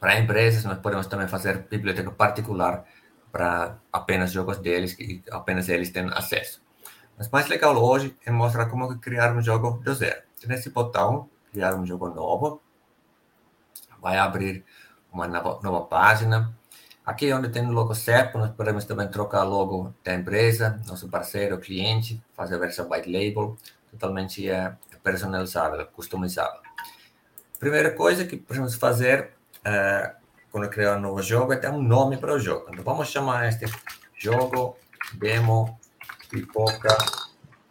Speaker 4: Para empresas, nós podemos também fazer biblioteca particular para apenas jogos deles que apenas eles têm acesso. Mas mais legal hoje é mostrar como criar um jogo do zero. Nesse botão, criar um jogo novo, vai abrir uma nova, nova página. Aqui onde tem o logo CEP, nós podemos também trocar logo da empresa, nosso parceiro, cliente, fazer a versão white label, totalmente é, personalizável, customizável. Primeira coisa que precisamos fazer é quando criar um novo jogo, é ter um nome para o jogo. Então, vamos chamar este jogo Demo Pipoca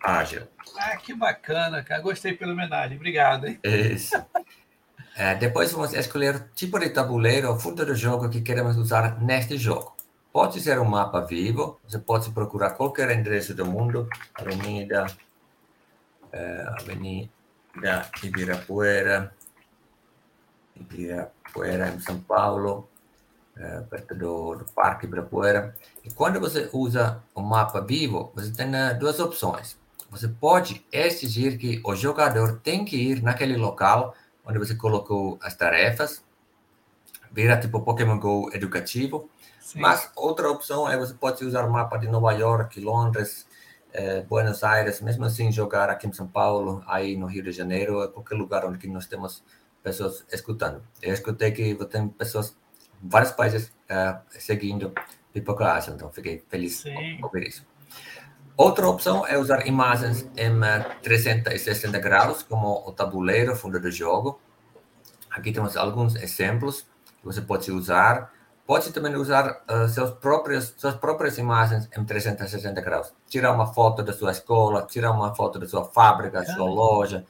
Speaker 4: Ágil.
Speaker 1: Ah, que bacana, cara. Gostei pela homenagem. Obrigado, hein?
Speaker 4: Isso. É, depois vamos escolher o tipo de tabuleiro ou fundo do jogo que queremos usar neste jogo. Pode ser um mapa vivo, você pode procurar qualquer endereço do mundo, Avenida, é, Avenida Ibirapuera, Ibirapuera em São Paulo, é, perto do, do Parque Ibirapuera. E quando você usa o mapa vivo, você tem uh, duas opções. Você pode exigir que o jogador tem que ir naquele local onde você colocou as tarefas, vira tipo Pokémon Go educativo. Sim. Mas outra opção é você pode usar o mapa de Nova York, Londres, eh, Buenos Aires, mesmo assim jogar aqui em São Paulo, aí no Rio de Janeiro, qualquer lugar onde nós temos pessoas escutando. Eu escutei que tem pessoas, vários países uh, seguindo Pipoca Asia, então fiquei feliz Sim. com ouvir isso. Outra opção é usar imagens em 360 graus, como o tabuleiro, fundo do jogo. Aqui temos alguns exemplos que você pode usar. Pode também usar uh, seus próprios, suas próprias imagens em 360 graus. Tirar uma foto da sua escola, tirar uma foto da sua fábrica, da sua loja,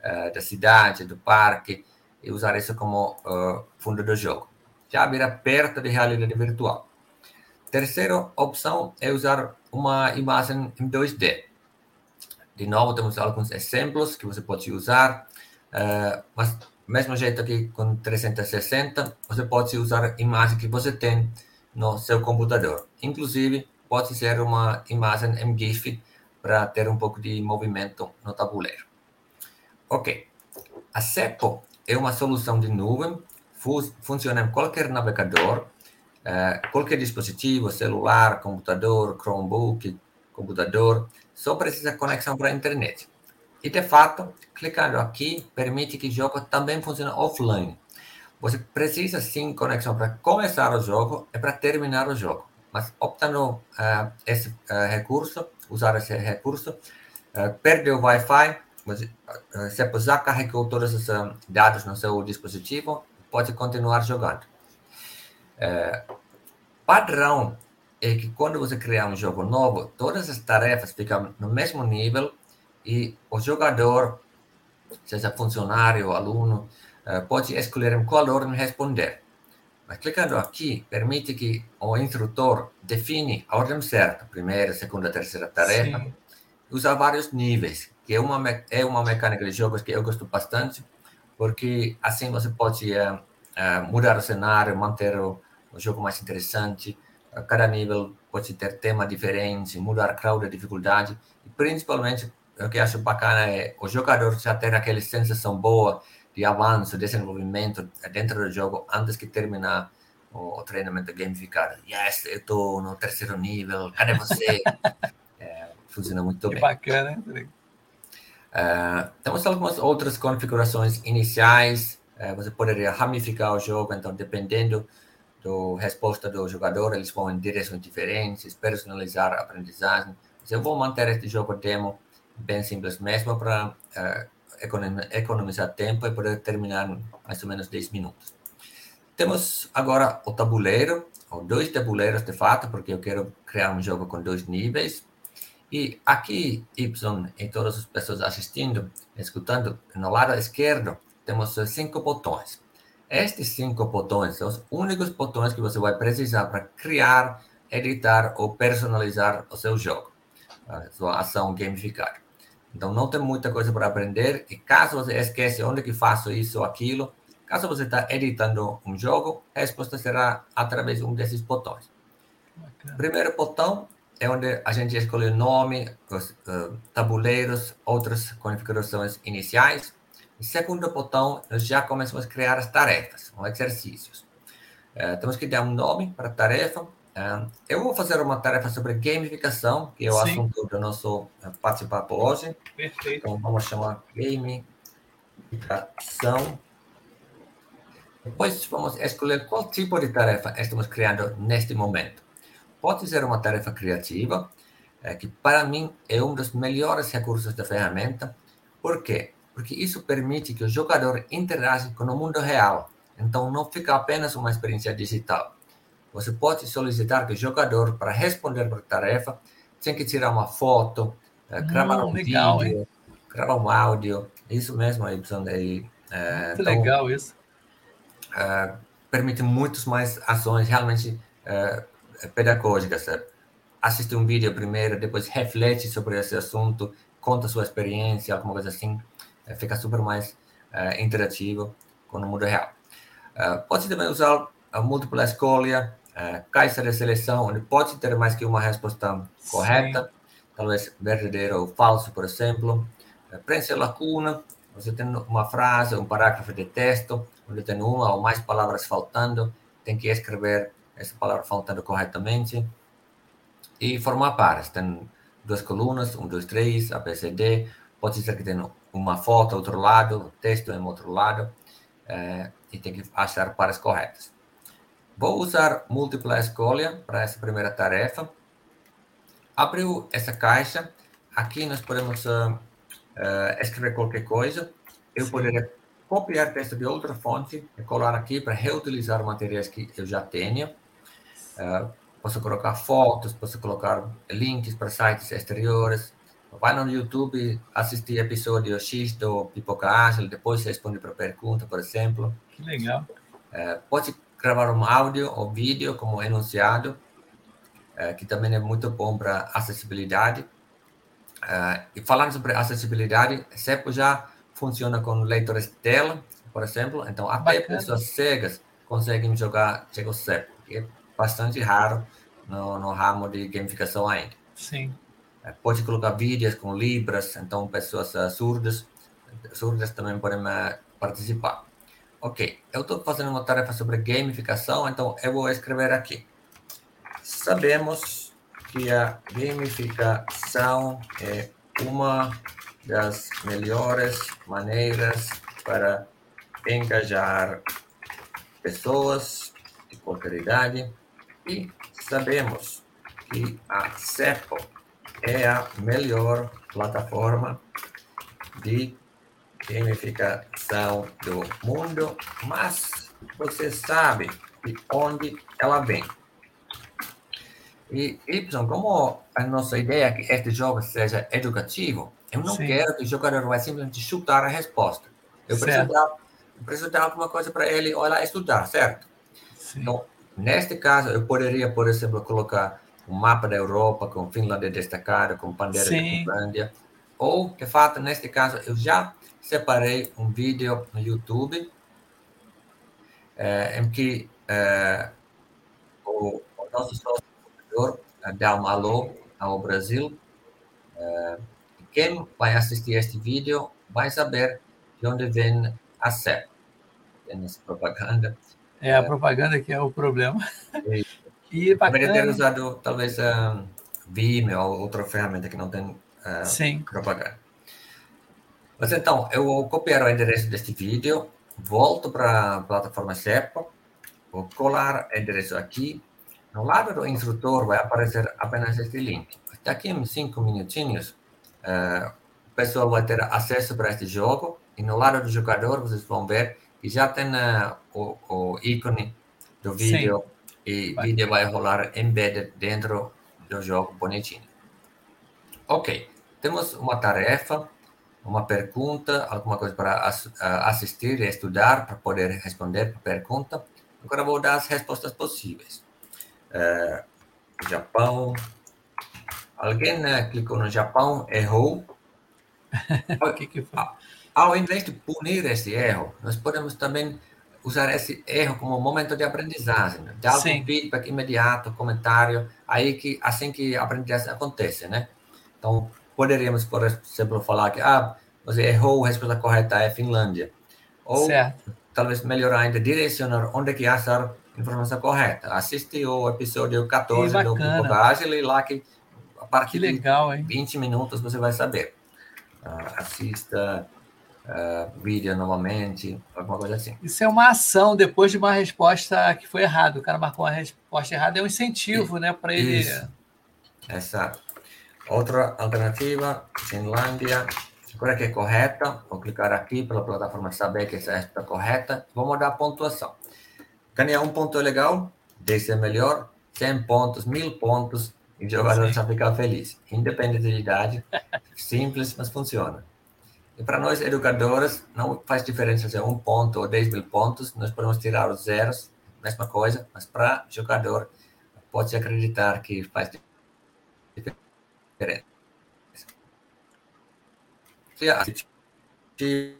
Speaker 4: uh, da cidade, do parque e usar isso como uh, fundo do jogo. Já vira perto de realidade virtual. Terceira opção é usar uma imagem em 2D. De novo, temos alguns exemplos que você pode usar, uh, mas mesmo jeito que com 360, você pode usar imagem que você tem no seu computador. Inclusive, pode ser uma imagem em GIF para ter um pouco de movimento no tabuleiro. Ok. A CEPO é uma solução de nuvem, funciona em qualquer navegador, uh, qualquer dispositivo, celular, computador, Chromebook, computador, só precisa conexão para a internet. E de fato, clicando aqui, permite que o jogo também funcione offline. Você precisa sim conexão para começar o jogo e para terminar o jogo. Mas optando uh, esse uh, recurso, usar esse recurso, uh, perde o Wi-Fi, você, se já carregou todos os dados no seu dispositivo, pode continuar jogando. É, padrão é que quando você criar um jogo novo, todas as tarefas ficam no mesmo nível e o jogador, seja funcionário ou aluno, é, pode escolher em qual ordem responder. Mas clicando aqui, permite que o instrutor define a ordem certa, primeira, segunda, terceira tarefa, Sim. usa vários níveis que é uma, é uma mecânica de jogos que eu gosto bastante, porque assim você pode uh, uh, mudar o cenário, manter o, o jogo mais interessante. Uh, cada nível pode ter tema diferente, mudar grau de dificuldade. E principalmente, o que acho bacana é o jogador já ter aquela sensação boa de avanço, desenvolvimento dentro do jogo antes que terminar o, o treinamento gamificado. Yes, eu estou no terceiro nível, cadê você? é, funciona muito que bem.
Speaker 1: bacana, hein?
Speaker 4: Uh, temos algumas outras configurações iniciais. Uh, você poderia ramificar o jogo, então, dependendo da resposta do jogador, eles vão em direções diferentes, personalizar a aprendizagem. Eu vou manter este jogo demo bem simples mesmo para uh, economizar tempo e poder terminar mais ou menos 10 minutos. Temos agora o tabuleiro, ou dois tabuleiros de fato, porque eu quero criar um jogo com dois níveis. E aqui, Y e todas as pessoas assistindo, escutando, no lado esquerdo, temos cinco botões. Estes cinco botões são os únicos botões que você vai precisar para criar, editar ou personalizar o seu jogo, a sua ação gamificada. Então, não tem muita coisa para aprender. E caso você esquece onde que faço isso ou aquilo, caso você está editando um jogo, a resposta será através de um desses botões. O primeiro botão é onde a gente escolhe o nome, os uh, tabuleiros, outras configurações iniciais. Segundo botão, nós já começamos a criar as tarefas, os exercícios. Uh, temos que dar um nome para a tarefa, Uh, eu vou fazer uma tarefa sobre gamificação, que é o Sim. assunto do nosso bate-papo hoje. Perfeito. Então, vamos chamar gamificação. Depois, vamos escolher qual tipo de tarefa estamos criando neste momento. Pode ser uma tarefa criativa, que para mim é um dos melhores recursos da ferramenta. Por quê? Porque isso permite que o jogador interaja com o mundo real. Então, não fica apenas uma experiência digital você pode solicitar que o jogador, para responder para a tarefa, tem que tirar uma foto, eh, gravar hum, um legal, vídeo, hein? gravar um áudio. Isso mesmo, Y.
Speaker 1: E, é, Muito então, legal isso.
Speaker 4: É, permite muitas mais ações realmente é, pedagógicas. Assiste um vídeo primeiro, depois reflete sobre esse assunto, conta sua experiência, alguma coisa assim. Fica super mais interativo com o mundo real. pode também usar a múltipla escolha, é, caixa de seleção, onde pode ter mais que uma resposta correta, Sim. talvez verdadeiro ou falso, por exemplo. É, preencher lacuna, você tem uma frase, um parágrafo de texto, onde tem uma ou mais palavras faltando, tem que escrever essa palavra faltando corretamente. E formar pares, tem duas colunas, um, dois, três, A, B, C, D. Pode ser que tenha uma foto outro lado, texto em outro lado, é, e tem que achar pares corretas. Vou usar múltipla escolha para essa primeira tarefa. Abriu essa caixa. Aqui nós podemos uh, uh, escrever qualquer coisa. Eu poderia copiar texto de outra fonte e colar aqui para reutilizar materiais que eu já tenho. Uh, posso colocar fotos, posso colocar links para sites exteriores. Vai no YouTube assistir episódio X do Pipoca Ágil, depois responde para pergunta, por exemplo.
Speaker 1: Que legal.
Speaker 4: pode gravar um áudio ou vídeo como enunciado, é, que também é muito bom para acessibilidade. É, e falando sobre acessibilidade, CEPO já funciona com leitores de tela, por exemplo, então até Bacana. pessoas cegas conseguem jogar Chego CEPO, que é bastante raro no, no ramo de gamificação ainda.
Speaker 1: Sim.
Speaker 4: É, pode colocar vídeos com libras, então pessoas surdas, surdas também podem participar. Ok, eu estou fazendo uma tarefa sobre gamificação, então eu vou escrever aqui. Sabemos que a gamificação é uma das melhores maneiras para engajar pessoas de qualquer idade e sabemos que a CEPO é a melhor plataforma de gamificação do mundo, mas você sabe de onde ela vem. E, Y, como a nossa ideia é que este jogo seja educativo, eu não Sim. quero que o jogador vai simplesmente chutar a resposta. Eu preciso, dar, preciso dar alguma coisa para ele olhar estudar, certo? Sim. Então, neste caso, eu poderia, por exemplo, colocar um mapa da Europa com Finlândia destacada, com bandeira Sim. da Finlândia. Ou, de fato, neste caso, eu já separei um vídeo no YouTube é, em que é, o, o, nosso sócio é, dá um alô ao Brasil. É, quem vai assistir este vídeo vai saber de onde vem a CEP. Tem essa propaganda.
Speaker 1: É a propaganda que é o problema.
Speaker 4: E Deveria ter usado talvez um, Vimeo ou outra ferramenta que não tem uh, propaganda. Mas então, eu vou copiar o endereço deste vídeo, volto para a plataforma SEPA, vou colar o endereço aqui. No lado do instrutor vai aparecer apenas este link. Daqui a cinco minutinhos, uh, o pessoal vai ter acesso para este jogo e no lado do jogador vocês vão ver que já tem uh, o, o, ícone do vídeo Sim. E o vídeo vai rolar embedded dentro do jogo bonitinho. Ok, temos uma tarefa, uma pergunta, alguma coisa para assistir e estudar para poder responder a pergunta. Agora vou dar as respostas possíveis. Uh, Japão. Alguém né, clicou no Japão, errou.
Speaker 1: o que, que foi?
Speaker 4: Ao invés de punir esse erro, nós podemos também usar esse erro como momento de aprendizagem, né? dar algum feedback imediato, comentário, aí que assim que a aprendizagem acontece, né? Então, poderíamos, por exemplo, falar que ah, você errou, a resposta correta é Finlândia. Ou, certo. talvez melhor ainda, direcionar onde que achar a informação correta. Assiste o episódio 14 do Bobagem e lá que a partir que legal, de 20 minutos você vai saber. Uh, assista uh, vídeo novamente, alguma coisa assim.
Speaker 1: Isso é uma ação depois de uma resposta que foi errada. O cara marcou uma resposta errada, é um incentivo, né, para ele. Isso.
Speaker 4: Exato. Outra alternativa, Finlândia, agora que é correta, vou clicar aqui para a plataforma saber que essa é a correta, vamos dar a pontuação. Ganhar um ponto é legal, 10 é melhor, 100 pontos, 1000 pontos, e o jogador já fica feliz. Independente de idade, simples, mas funciona. E para nós, educadores, não faz diferença se é um ponto ou 10 mil pontos, nós podemos tirar os zeros, mesma coisa, mas para jogador, pode acreditar que faz diferença. Se assistiu,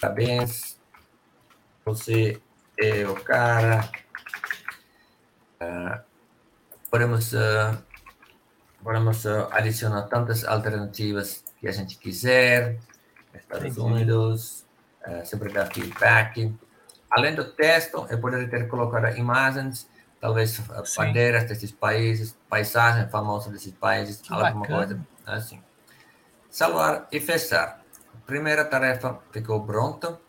Speaker 4: parabéns, você é o cara. Uh, podemos uh, podemos uh, adicionar tantas alternativas que a gente quiser. Estados Entendi. Unidos, sempre dar feedback. Além do texto, eu poderia ter colocado imagens talvez Sim. bandeiras desses países, paisagem famosa desses países, que alguma bacana. coisa assim. Salvar e fechar. Primeira tarefa ficou pronta,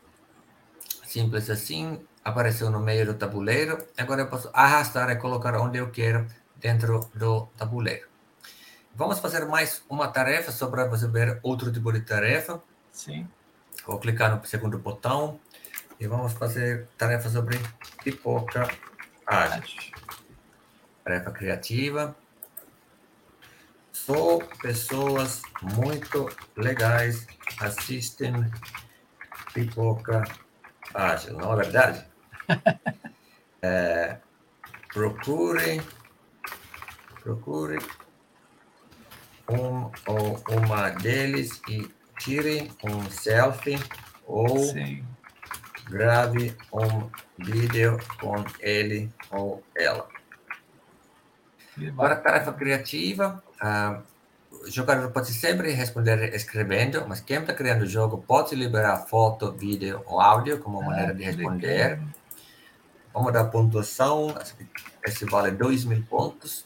Speaker 4: simples assim, apareceu no meio do tabuleiro. Agora eu posso arrastar e colocar onde eu quero dentro do tabuleiro. Vamos fazer mais uma tarefa só para você ver outro tipo de tarefa.
Speaker 1: Sim.
Speaker 4: Vou clicar no segundo botão e vamos fazer tarefa sobre pipoca ágil. Tarefa criativa. Só pessoas muito legais assistem pipoca ágil, não é verdade? é, procure, procure um ou uma deles e tire um selfie ou Sim. grave um vídeo com ele ou ela. Agora, tarefa criativa. Uh, o jogador pode sempre responder escrevendo, mas quem está criando o jogo pode liberar foto, vídeo ou áudio como ah, maneira de responder. Vamos dar pontuação. Esse vale 2 mil pontos.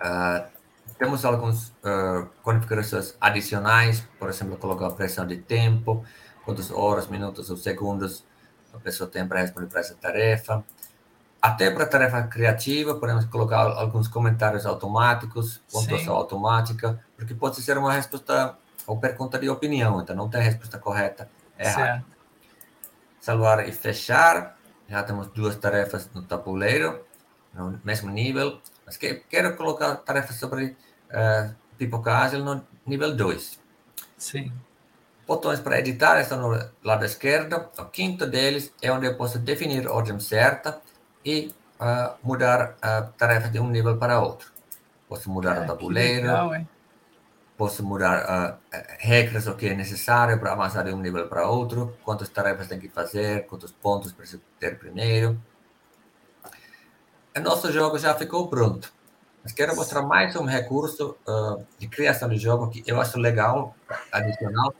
Speaker 4: Uh, temos algumas uh, configurações adicionais, por exemplo, colocar a pressão de tempo, quantas horas, minutos ou segundos a pessoa tem para responder para essa tarefa. Até para tarefa criativa, podemos colocar alguns comentários automáticos, pontuação automática, porque pode ser uma resposta ou pergunta de opinião, então não tem resposta correta, é errada. Salvar e fechar, já temos duas tarefas no tabuleiro, no mesmo nível, mas que, quero colocar tarefas sobre uh, pipoca ágil no nível 2.
Speaker 1: Sim.
Speaker 4: Botões para editar estão no lado esquerdo. O quinto deles é onde eu posso definir a ordem certa e uh, mudar a tarefa de um nível para outro. Posso mudar é, o tabuleiro, legal, posso mudar uh, regras, o que é necessário para avançar de um nível para outro, quantas tarefas tem que fazer, quantos pontos precisa ter primeiro. O nosso jogo já ficou pronto. Mas quero mostrar mais um recurso uh, de criação de jogo que eu acho legal, adicional,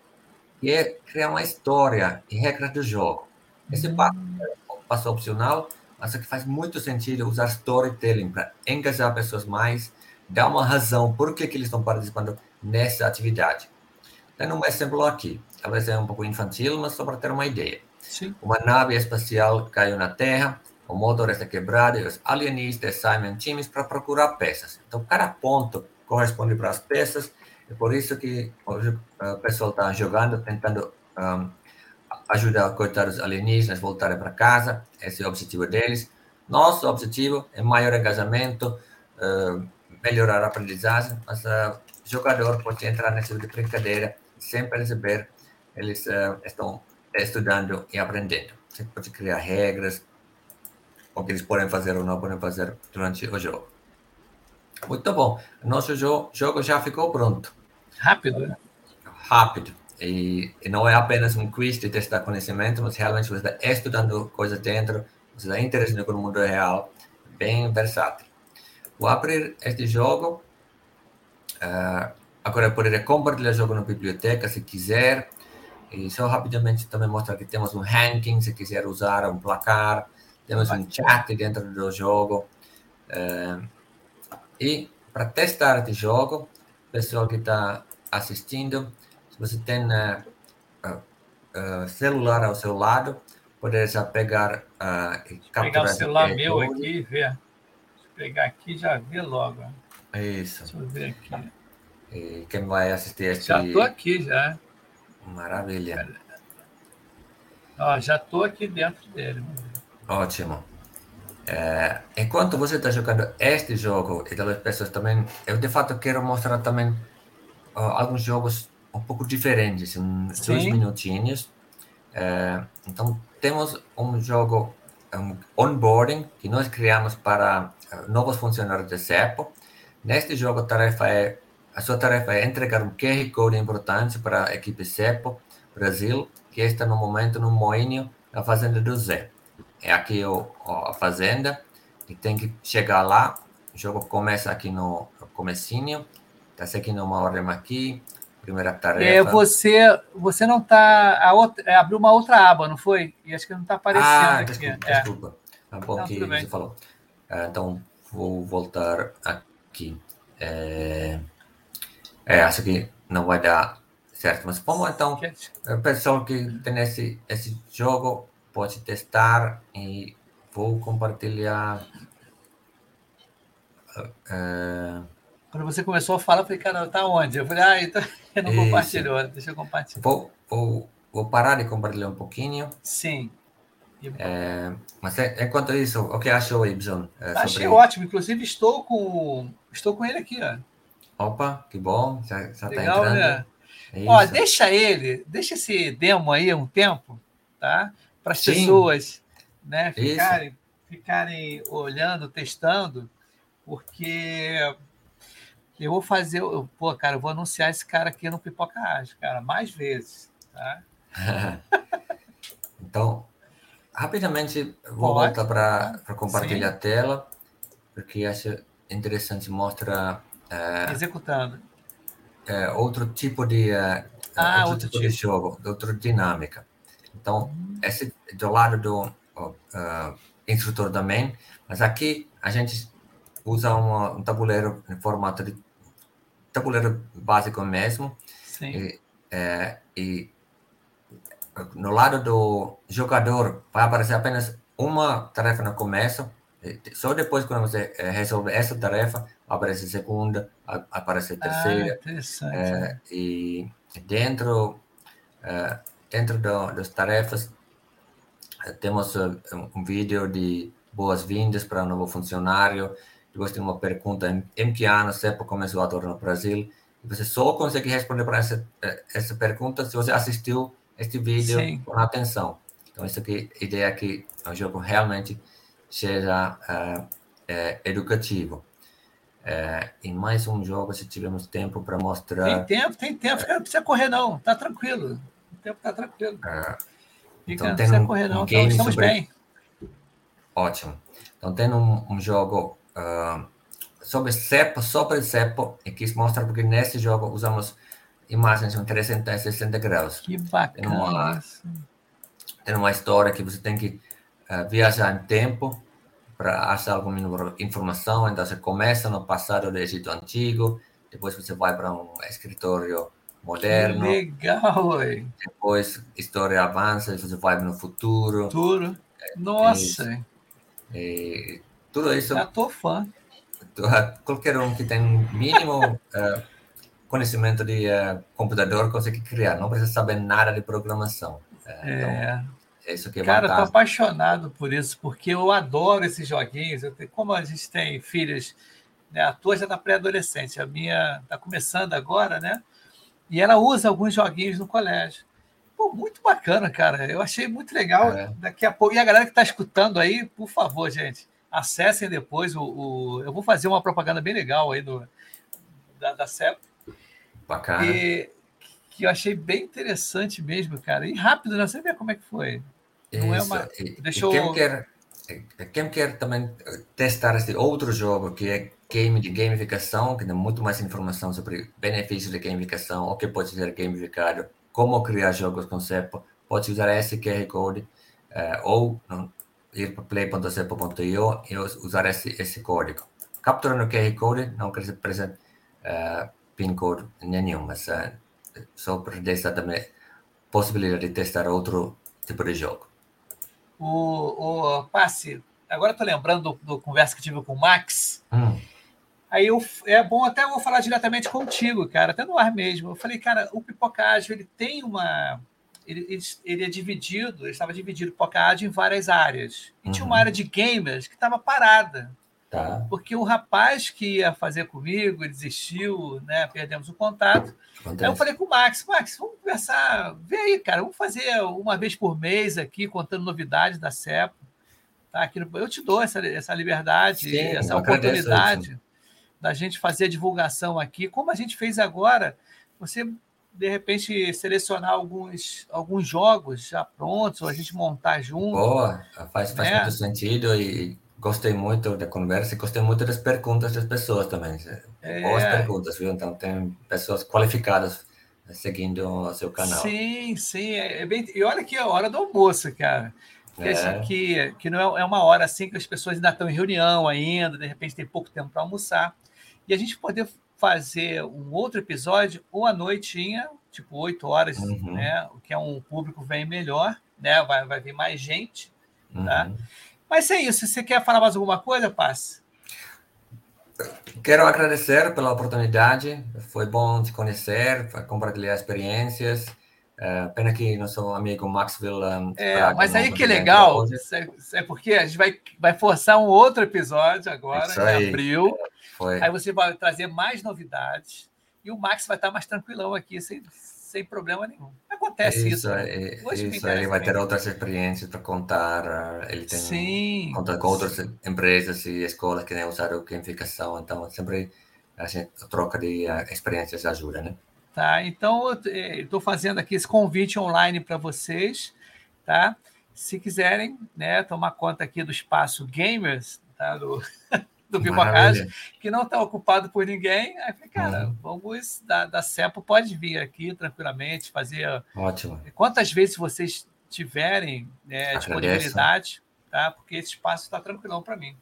Speaker 4: que é criar uma história e regras do jogo. Esse hum. passo é passo opcional, mas é que faz muito sentido usar storytelling para engajar pessoas mais, dar uma razão por que, que eles estão participando nessa atividade. Tem um exemplo aqui, talvez é um pouco infantil, mas só para ter uma ideia. Sim. Uma nave espacial caiu na Terra, o motor está quebrado e os alienistas saem em times para procurar peças. Então, cada ponto corresponde para as peças, é por isso que o pessoal está jogando, tentando um, ajudar coitados alienígenas a voltarem para casa, esse é o objetivo deles. Nosso objetivo é maior engajamento, uh, melhorar a aprendizagem, mas o jogador pode entrar nesse tipo de brincadeira sem perceber, eles uh, estão estudando e aprendendo. Você pode criar regras, o que eles podem fazer ou não podem fazer durante o jogo. Muito bom. Nosso jo jogo já ficou pronto.
Speaker 1: Rápido, né?
Speaker 4: Rápido. E, e, não é apenas um quiz de testar conhecimento, mas realmente você está estudando coisas dentro, você está interessado com o mundo real, bem versátil. Vou abrir este jogo. Uh, agora eu poderia compartilhar o jogo na biblioteca se quiser. E só rapidamente também mostrar que temos um ranking, se quiser usar um placar. Temos um chat dentro do jogo. Uh, e para testar este jogo, pessoal que está assistindo, se você tem uh, celular ao seu lado, poder já pegar
Speaker 1: uh, e. Pegar o celular meu aqui e ver. pegar aqui já ver logo.
Speaker 4: Isso.
Speaker 1: Deixa eu ver aqui.
Speaker 4: E quem vai assistir este...
Speaker 1: Já estou aqui, já.
Speaker 4: Maravilha.
Speaker 1: Ó, já estou aqui dentro dele.
Speaker 4: Ótimo. É, enquanto você está jogando este jogo, e talvez pessoas também, eu de fato quero mostrar também uh, alguns jogos um pouco diferentes, em dois minutinhos. É, então, temos um jogo, um onboarding, que nós criamos para uh, novos funcionários de CEPO. Neste jogo, a tarefa é a sua tarefa é entregar um QR Code importante para a equipe CEPO Brasil, que está no momento no moinho da Fazenda do Zé é aqui o, a fazenda e tem que chegar lá. O jogo começa aqui no, no comecinho, tá seguindo uma ordem aqui, primeira tarefa.
Speaker 1: É, você, você não tá, a outra, é, abriu uma outra aba, não foi? E acho que não está aparecendo ah, aqui.
Speaker 4: Desculpa, é. desculpa. É bom não, que você falou. É, então, vou voltar aqui. É, é, acho que não vai dar certo, mas como então, o pessoal que tem esse, esse jogo pode testar e vou compartilhar.
Speaker 1: Uh, Quando você começou a falar, eu falei, cara, tá onde? Eu falei, ah, então eu não compartilhou, deixa eu compartilhar.
Speaker 4: Vou, vou, vou parar de compartilhar um pouquinho.
Speaker 1: Sim.
Speaker 4: É, mas é, enquanto isso, o que achou, Ibson?
Speaker 1: É, Achei ótimo, inclusive estou com, estou com ele aqui, ó.
Speaker 4: Opa, que bom, já, já tá Legal, tá entrando. Né?
Speaker 1: É ó, deixa ele, deixa esse demo aí um tempo, tá? Para as pessoas né, ficarem, ficarem olhando, testando, porque eu vou fazer, eu, pô, cara, eu vou anunciar esse cara aqui no Pipoca cara, mais vezes, tá?
Speaker 4: então, rapidamente, vou Pode. voltar para compartilhar Sim. a tela, porque acho interessante, mostra...
Speaker 1: É, Executando.
Speaker 4: É, outro tipo de, é, ah, outro, outro tipo, tipo de jogo, outra dinâmica. Então, esse do lado do uh, instrutor também, mas aqui a gente usa uma, um tabuleiro em formato de tabuleiro básico mesmo.
Speaker 1: Sim. E,
Speaker 4: é, e no lado do jogador vai aparecer apenas uma tarefa no começo, só depois quando você é, resolve essa tarefa, aparece a segunda, aparece a ah, terceira. Ah,
Speaker 1: interessante. É,
Speaker 4: e dentro é, dentro do, das tarefas, temos eh, um vídeo de boas-vindas para um novo funcionário. Depois tem uma pergunta em, que ano você começou a atuar no Brasil. E você só consegue responder para essa, eh, essa pergunta se você assistiu este vídeo Sim. com atenção. Então, isso aqui, a ideia é que o jogo realmente seja uh, é, educativo. É, em mais um jogo, se tivermos tempo para mostrar.
Speaker 1: Tem tempo, tem tempo, não precisa correr, não, tá tranquilo tempo está tranquilo. É.
Speaker 4: Então, tem um, correr, não, um game então, sobre... bem. Ótimo. Então, tem um, um jogo uh, sobre cepo, sobre cepo, e quis mostrar porque nesse jogo usamos imagens em 360 graus.
Speaker 1: Que bacana tem uma,
Speaker 4: tem uma história que você tem que uh, viajar em tempo para achar alguma informação. Então, você começa no passado do Egito Antigo, depois você vai para um escritório moderno.
Speaker 1: Legal, hein?
Speaker 4: Depois história avança, você vai no futuro.
Speaker 1: Futuro. Nossa.
Speaker 4: E, tudo isso.
Speaker 1: Já tô fã.
Speaker 4: Qualquer um que tem mínimo uh, conhecimento de uh, computador consegue criar, não precisa saber nada de programação. Uh, é. Então, é isso que é
Speaker 1: Cara, fantástico. tô apaixonado por isso, porque eu adoro esses joguinhos. Eu, como a gente tem filhas, né, a tua já está pré-adolescente, a minha está começando agora, né? E ela usa alguns joguinhos no colégio. Pô, muito bacana, cara. Eu achei muito legal. É. Daqui a pouco. E a galera que está escutando aí, por favor, gente, acessem depois o, o, Eu vou fazer uma propaganda bem legal aí do, da, da CEP.
Speaker 4: Bacana.
Speaker 1: E, que eu achei bem interessante mesmo, cara. E rápido, né? Você vê como é que foi.
Speaker 4: Não é uma. E, Deixa eu... quem, quer, quem quer também testar este outro jogo, que é game de gamificação, que tem muito mais informação sobre benefícios de gamificação, o que pode ser gamificado, como criar jogos com CEPA, pode usar esse QR Code uh, ou ir para play.cepo.io e usar esse, esse código. Capturando o QR Code, não precisa uh, PIN code nenhum, mas uh, só para deixar também possibilidade de testar outro tipo de jogo.
Speaker 1: O, o Passe, agora estou lembrando do, do, conversa que tive com o Max. Hum. Aí eu, é bom até eu vou falar diretamente contigo, cara, até no ar mesmo. Eu falei, cara, o Pipoca Ágil, ele tem uma. Ele, ele, ele é dividido, ele estava dividido, Pipoca Ágil, em várias áreas. E uhum. tinha uma uhum. área de gamers que estava parada. Tá. Porque o rapaz que ia fazer comigo, desistiu, né? Perdemos o contato. Acontece. Aí eu falei com o Max, Max, vamos conversar, vê aí, cara, vamos fazer uma vez por mês aqui, contando novidades da CEPO. Tá, aqui no... Eu te dou essa, essa liberdade, Sim, essa oportunidade da gente fazer a divulgação aqui, como a gente fez agora. Você, de repente, selecionar alguns, alguns jogos já prontos, ou a gente montar junto.
Speaker 4: Boa, faz, faz né? muito sentido e gostei muito da conversa e gostei muito das perguntas das pessoas também. É... Boas perguntas, viu? Então, tem pessoas qualificadas seguindo o seu canal.
Speaker 1: Sim, sim. É, é bem... E olha que é a hora do almoço, cara. É. Assim, que, que não é, é uma hora assim que as pessoas ainda estão em reunião ainda, de repente tem pouco tempo para almoçar. E a gente poder fazer um outro episódio ou à noitinha, tipo 8 horas, uhum. né? O que é um público vem melhor, né? Vai, vai vir mais gente, tá? Mas é isso. Você quer falar mais alguma coisa, Passe?
Speaker 4: Quero agradecer pela oportunidade. Foi bom te conhecer, compartilhar experiências. É, pena que nosso amigo Maxwell. Um,
Speaker 1: é, mas aí que legal. É porque a gente vai, vai forçar um outro episódio agora, em abril. Foi. Aí você vai trazer mais novidades. E o Max vai estar mais tranquilão aqui, sem, sem problema nenhum. Acontece isso. isso,
Speaker 4: é, isso ele vai ter outras experiências para contar. Ele tem Sim. conta com outras empresas e escolas que nem usaram gamificação, então sempre a gente troca de uh, experiências ajuda, né?
Speaker 1: Tá, então eu estou fazendo aqui esse convite online para vocês, tá? Se quiserem, né, tomar conta aqui do espaço gamers, tá? Do, do Pipocagem, que não está ocupado por ninguém. Aí falei, cara, uhum. vamos da, da CEPO pode vir aqui tranquilamente, fazer.
Speaker 4: Ótimo.
Speaker 1: Quantas vezes vocês tiverem né, disponibilidade, tá? Porque esse espaço está tranquilão para mim.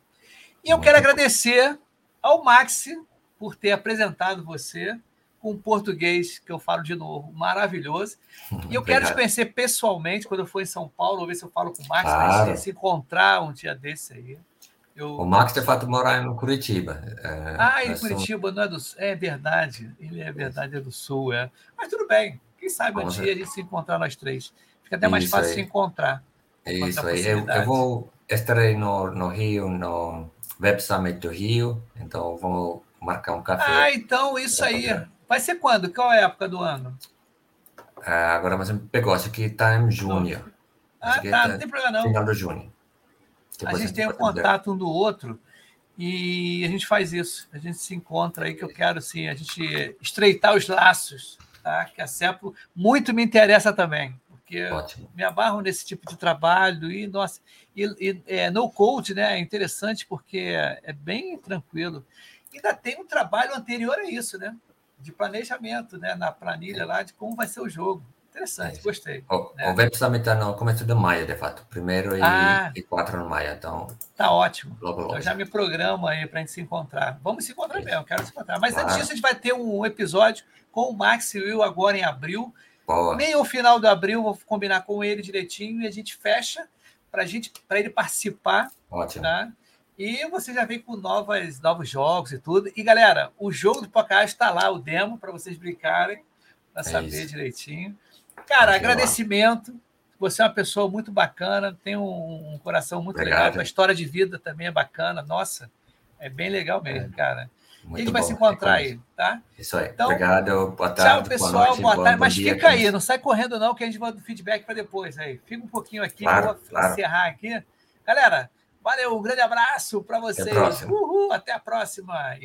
Speaker 1: E eu Muito quero bom. agradecer ao Maxi por ter apresentado você com português, que eu falo de novo, maravilhoso. E eu quero te conhecer pessoalmente quando eu for em São Paulo, ver se eu falo com o Max, claro. se encontrar um dia desse aí.
Speaker 4: Eu... O Max, de fato, mora em Curitiba.
Speaker 1: É, ah, em Curitiba, não é do É verdade. Ele é verdade, é do Sul, é. Mas tudo bem. Quem sabe um dia a gente se encontrar nós três. Fica até mais Isso fácil aí. se encontrar.
Speaker 4: Isso aí. Eu, eu, vou estarei no, no Rio, no Web Summit do Rio, então vamos marcar um café.
Speaker 1: Ah, então isso aí. Vai ser quando? Qual é a época do ano?
Speaker 4: Ah, agora você me pegou, acho que está em junho.
Speaker 1: Ah, tá, tá, não tem problema não.
Speaker 4: Final de junho.
Speaker 1: A gente tem o contato um do outro e a gente faz isso. A gente se encontra aí que eu quero assim, a gente estreitar os laços, tá? Que a CEPO muito me interessa também, porque Ótimo. me abarro nesse tipo de trabalho e nossa, e, e é, no code, né? É interessante porque é bem tranquilo. Ainda tem um trabalho anterior a isso, né? De planejamento, né? Na planilha lá de como vai ser o jogo. Interessante, é gostei.
Speaker 4: O, né? o web também está no começo de maio, de fato. Primeiro e, ah, e 4 de maio, então.
Speaker 1: Tá ótimo. Logo, logo. Eu já me programo aí para a gente se encontrar. Vamos se encontrar mesmo, quero se encontrar. Mas claro. antes disso, a gente vai ter um episódio com o Max e Will agora em abril. Boa. Meio final de abril, vou combinar com ele direitinho e a gente fecha para gente, para ele participar.
Speaker 4: Ótimo.
Speaker 1: Tá? E você já vem com novas, novos jogos e tudo. E galera, o jogo do podcast está lá, o demo, para vocês brincarem, para é saber isso. direitinho. Cara, agradecimento. Você é uma pessoa muito bacana, tem um, um coração muito Obrigado. legal. A história de vida também é bacana. Nossa, é bem legal mesmo, é. cara. Muito a gente vai se encontrar aí, tá?
Speaker 4: Isso aí. Então, Obrigado. Boa tarde.
Speaker 1: Tchau, pessoal. Boa, noite, boa tarde. Bom, Mas fica aí, não sai correndo, não, que a gente manda o feedback para depois. Aí. Fica um pouquinho aqui, claro, vou claro. encerrar aqui. Galera, valeu, um grande abraço para vocês. Até a. Uhul, até a próxima.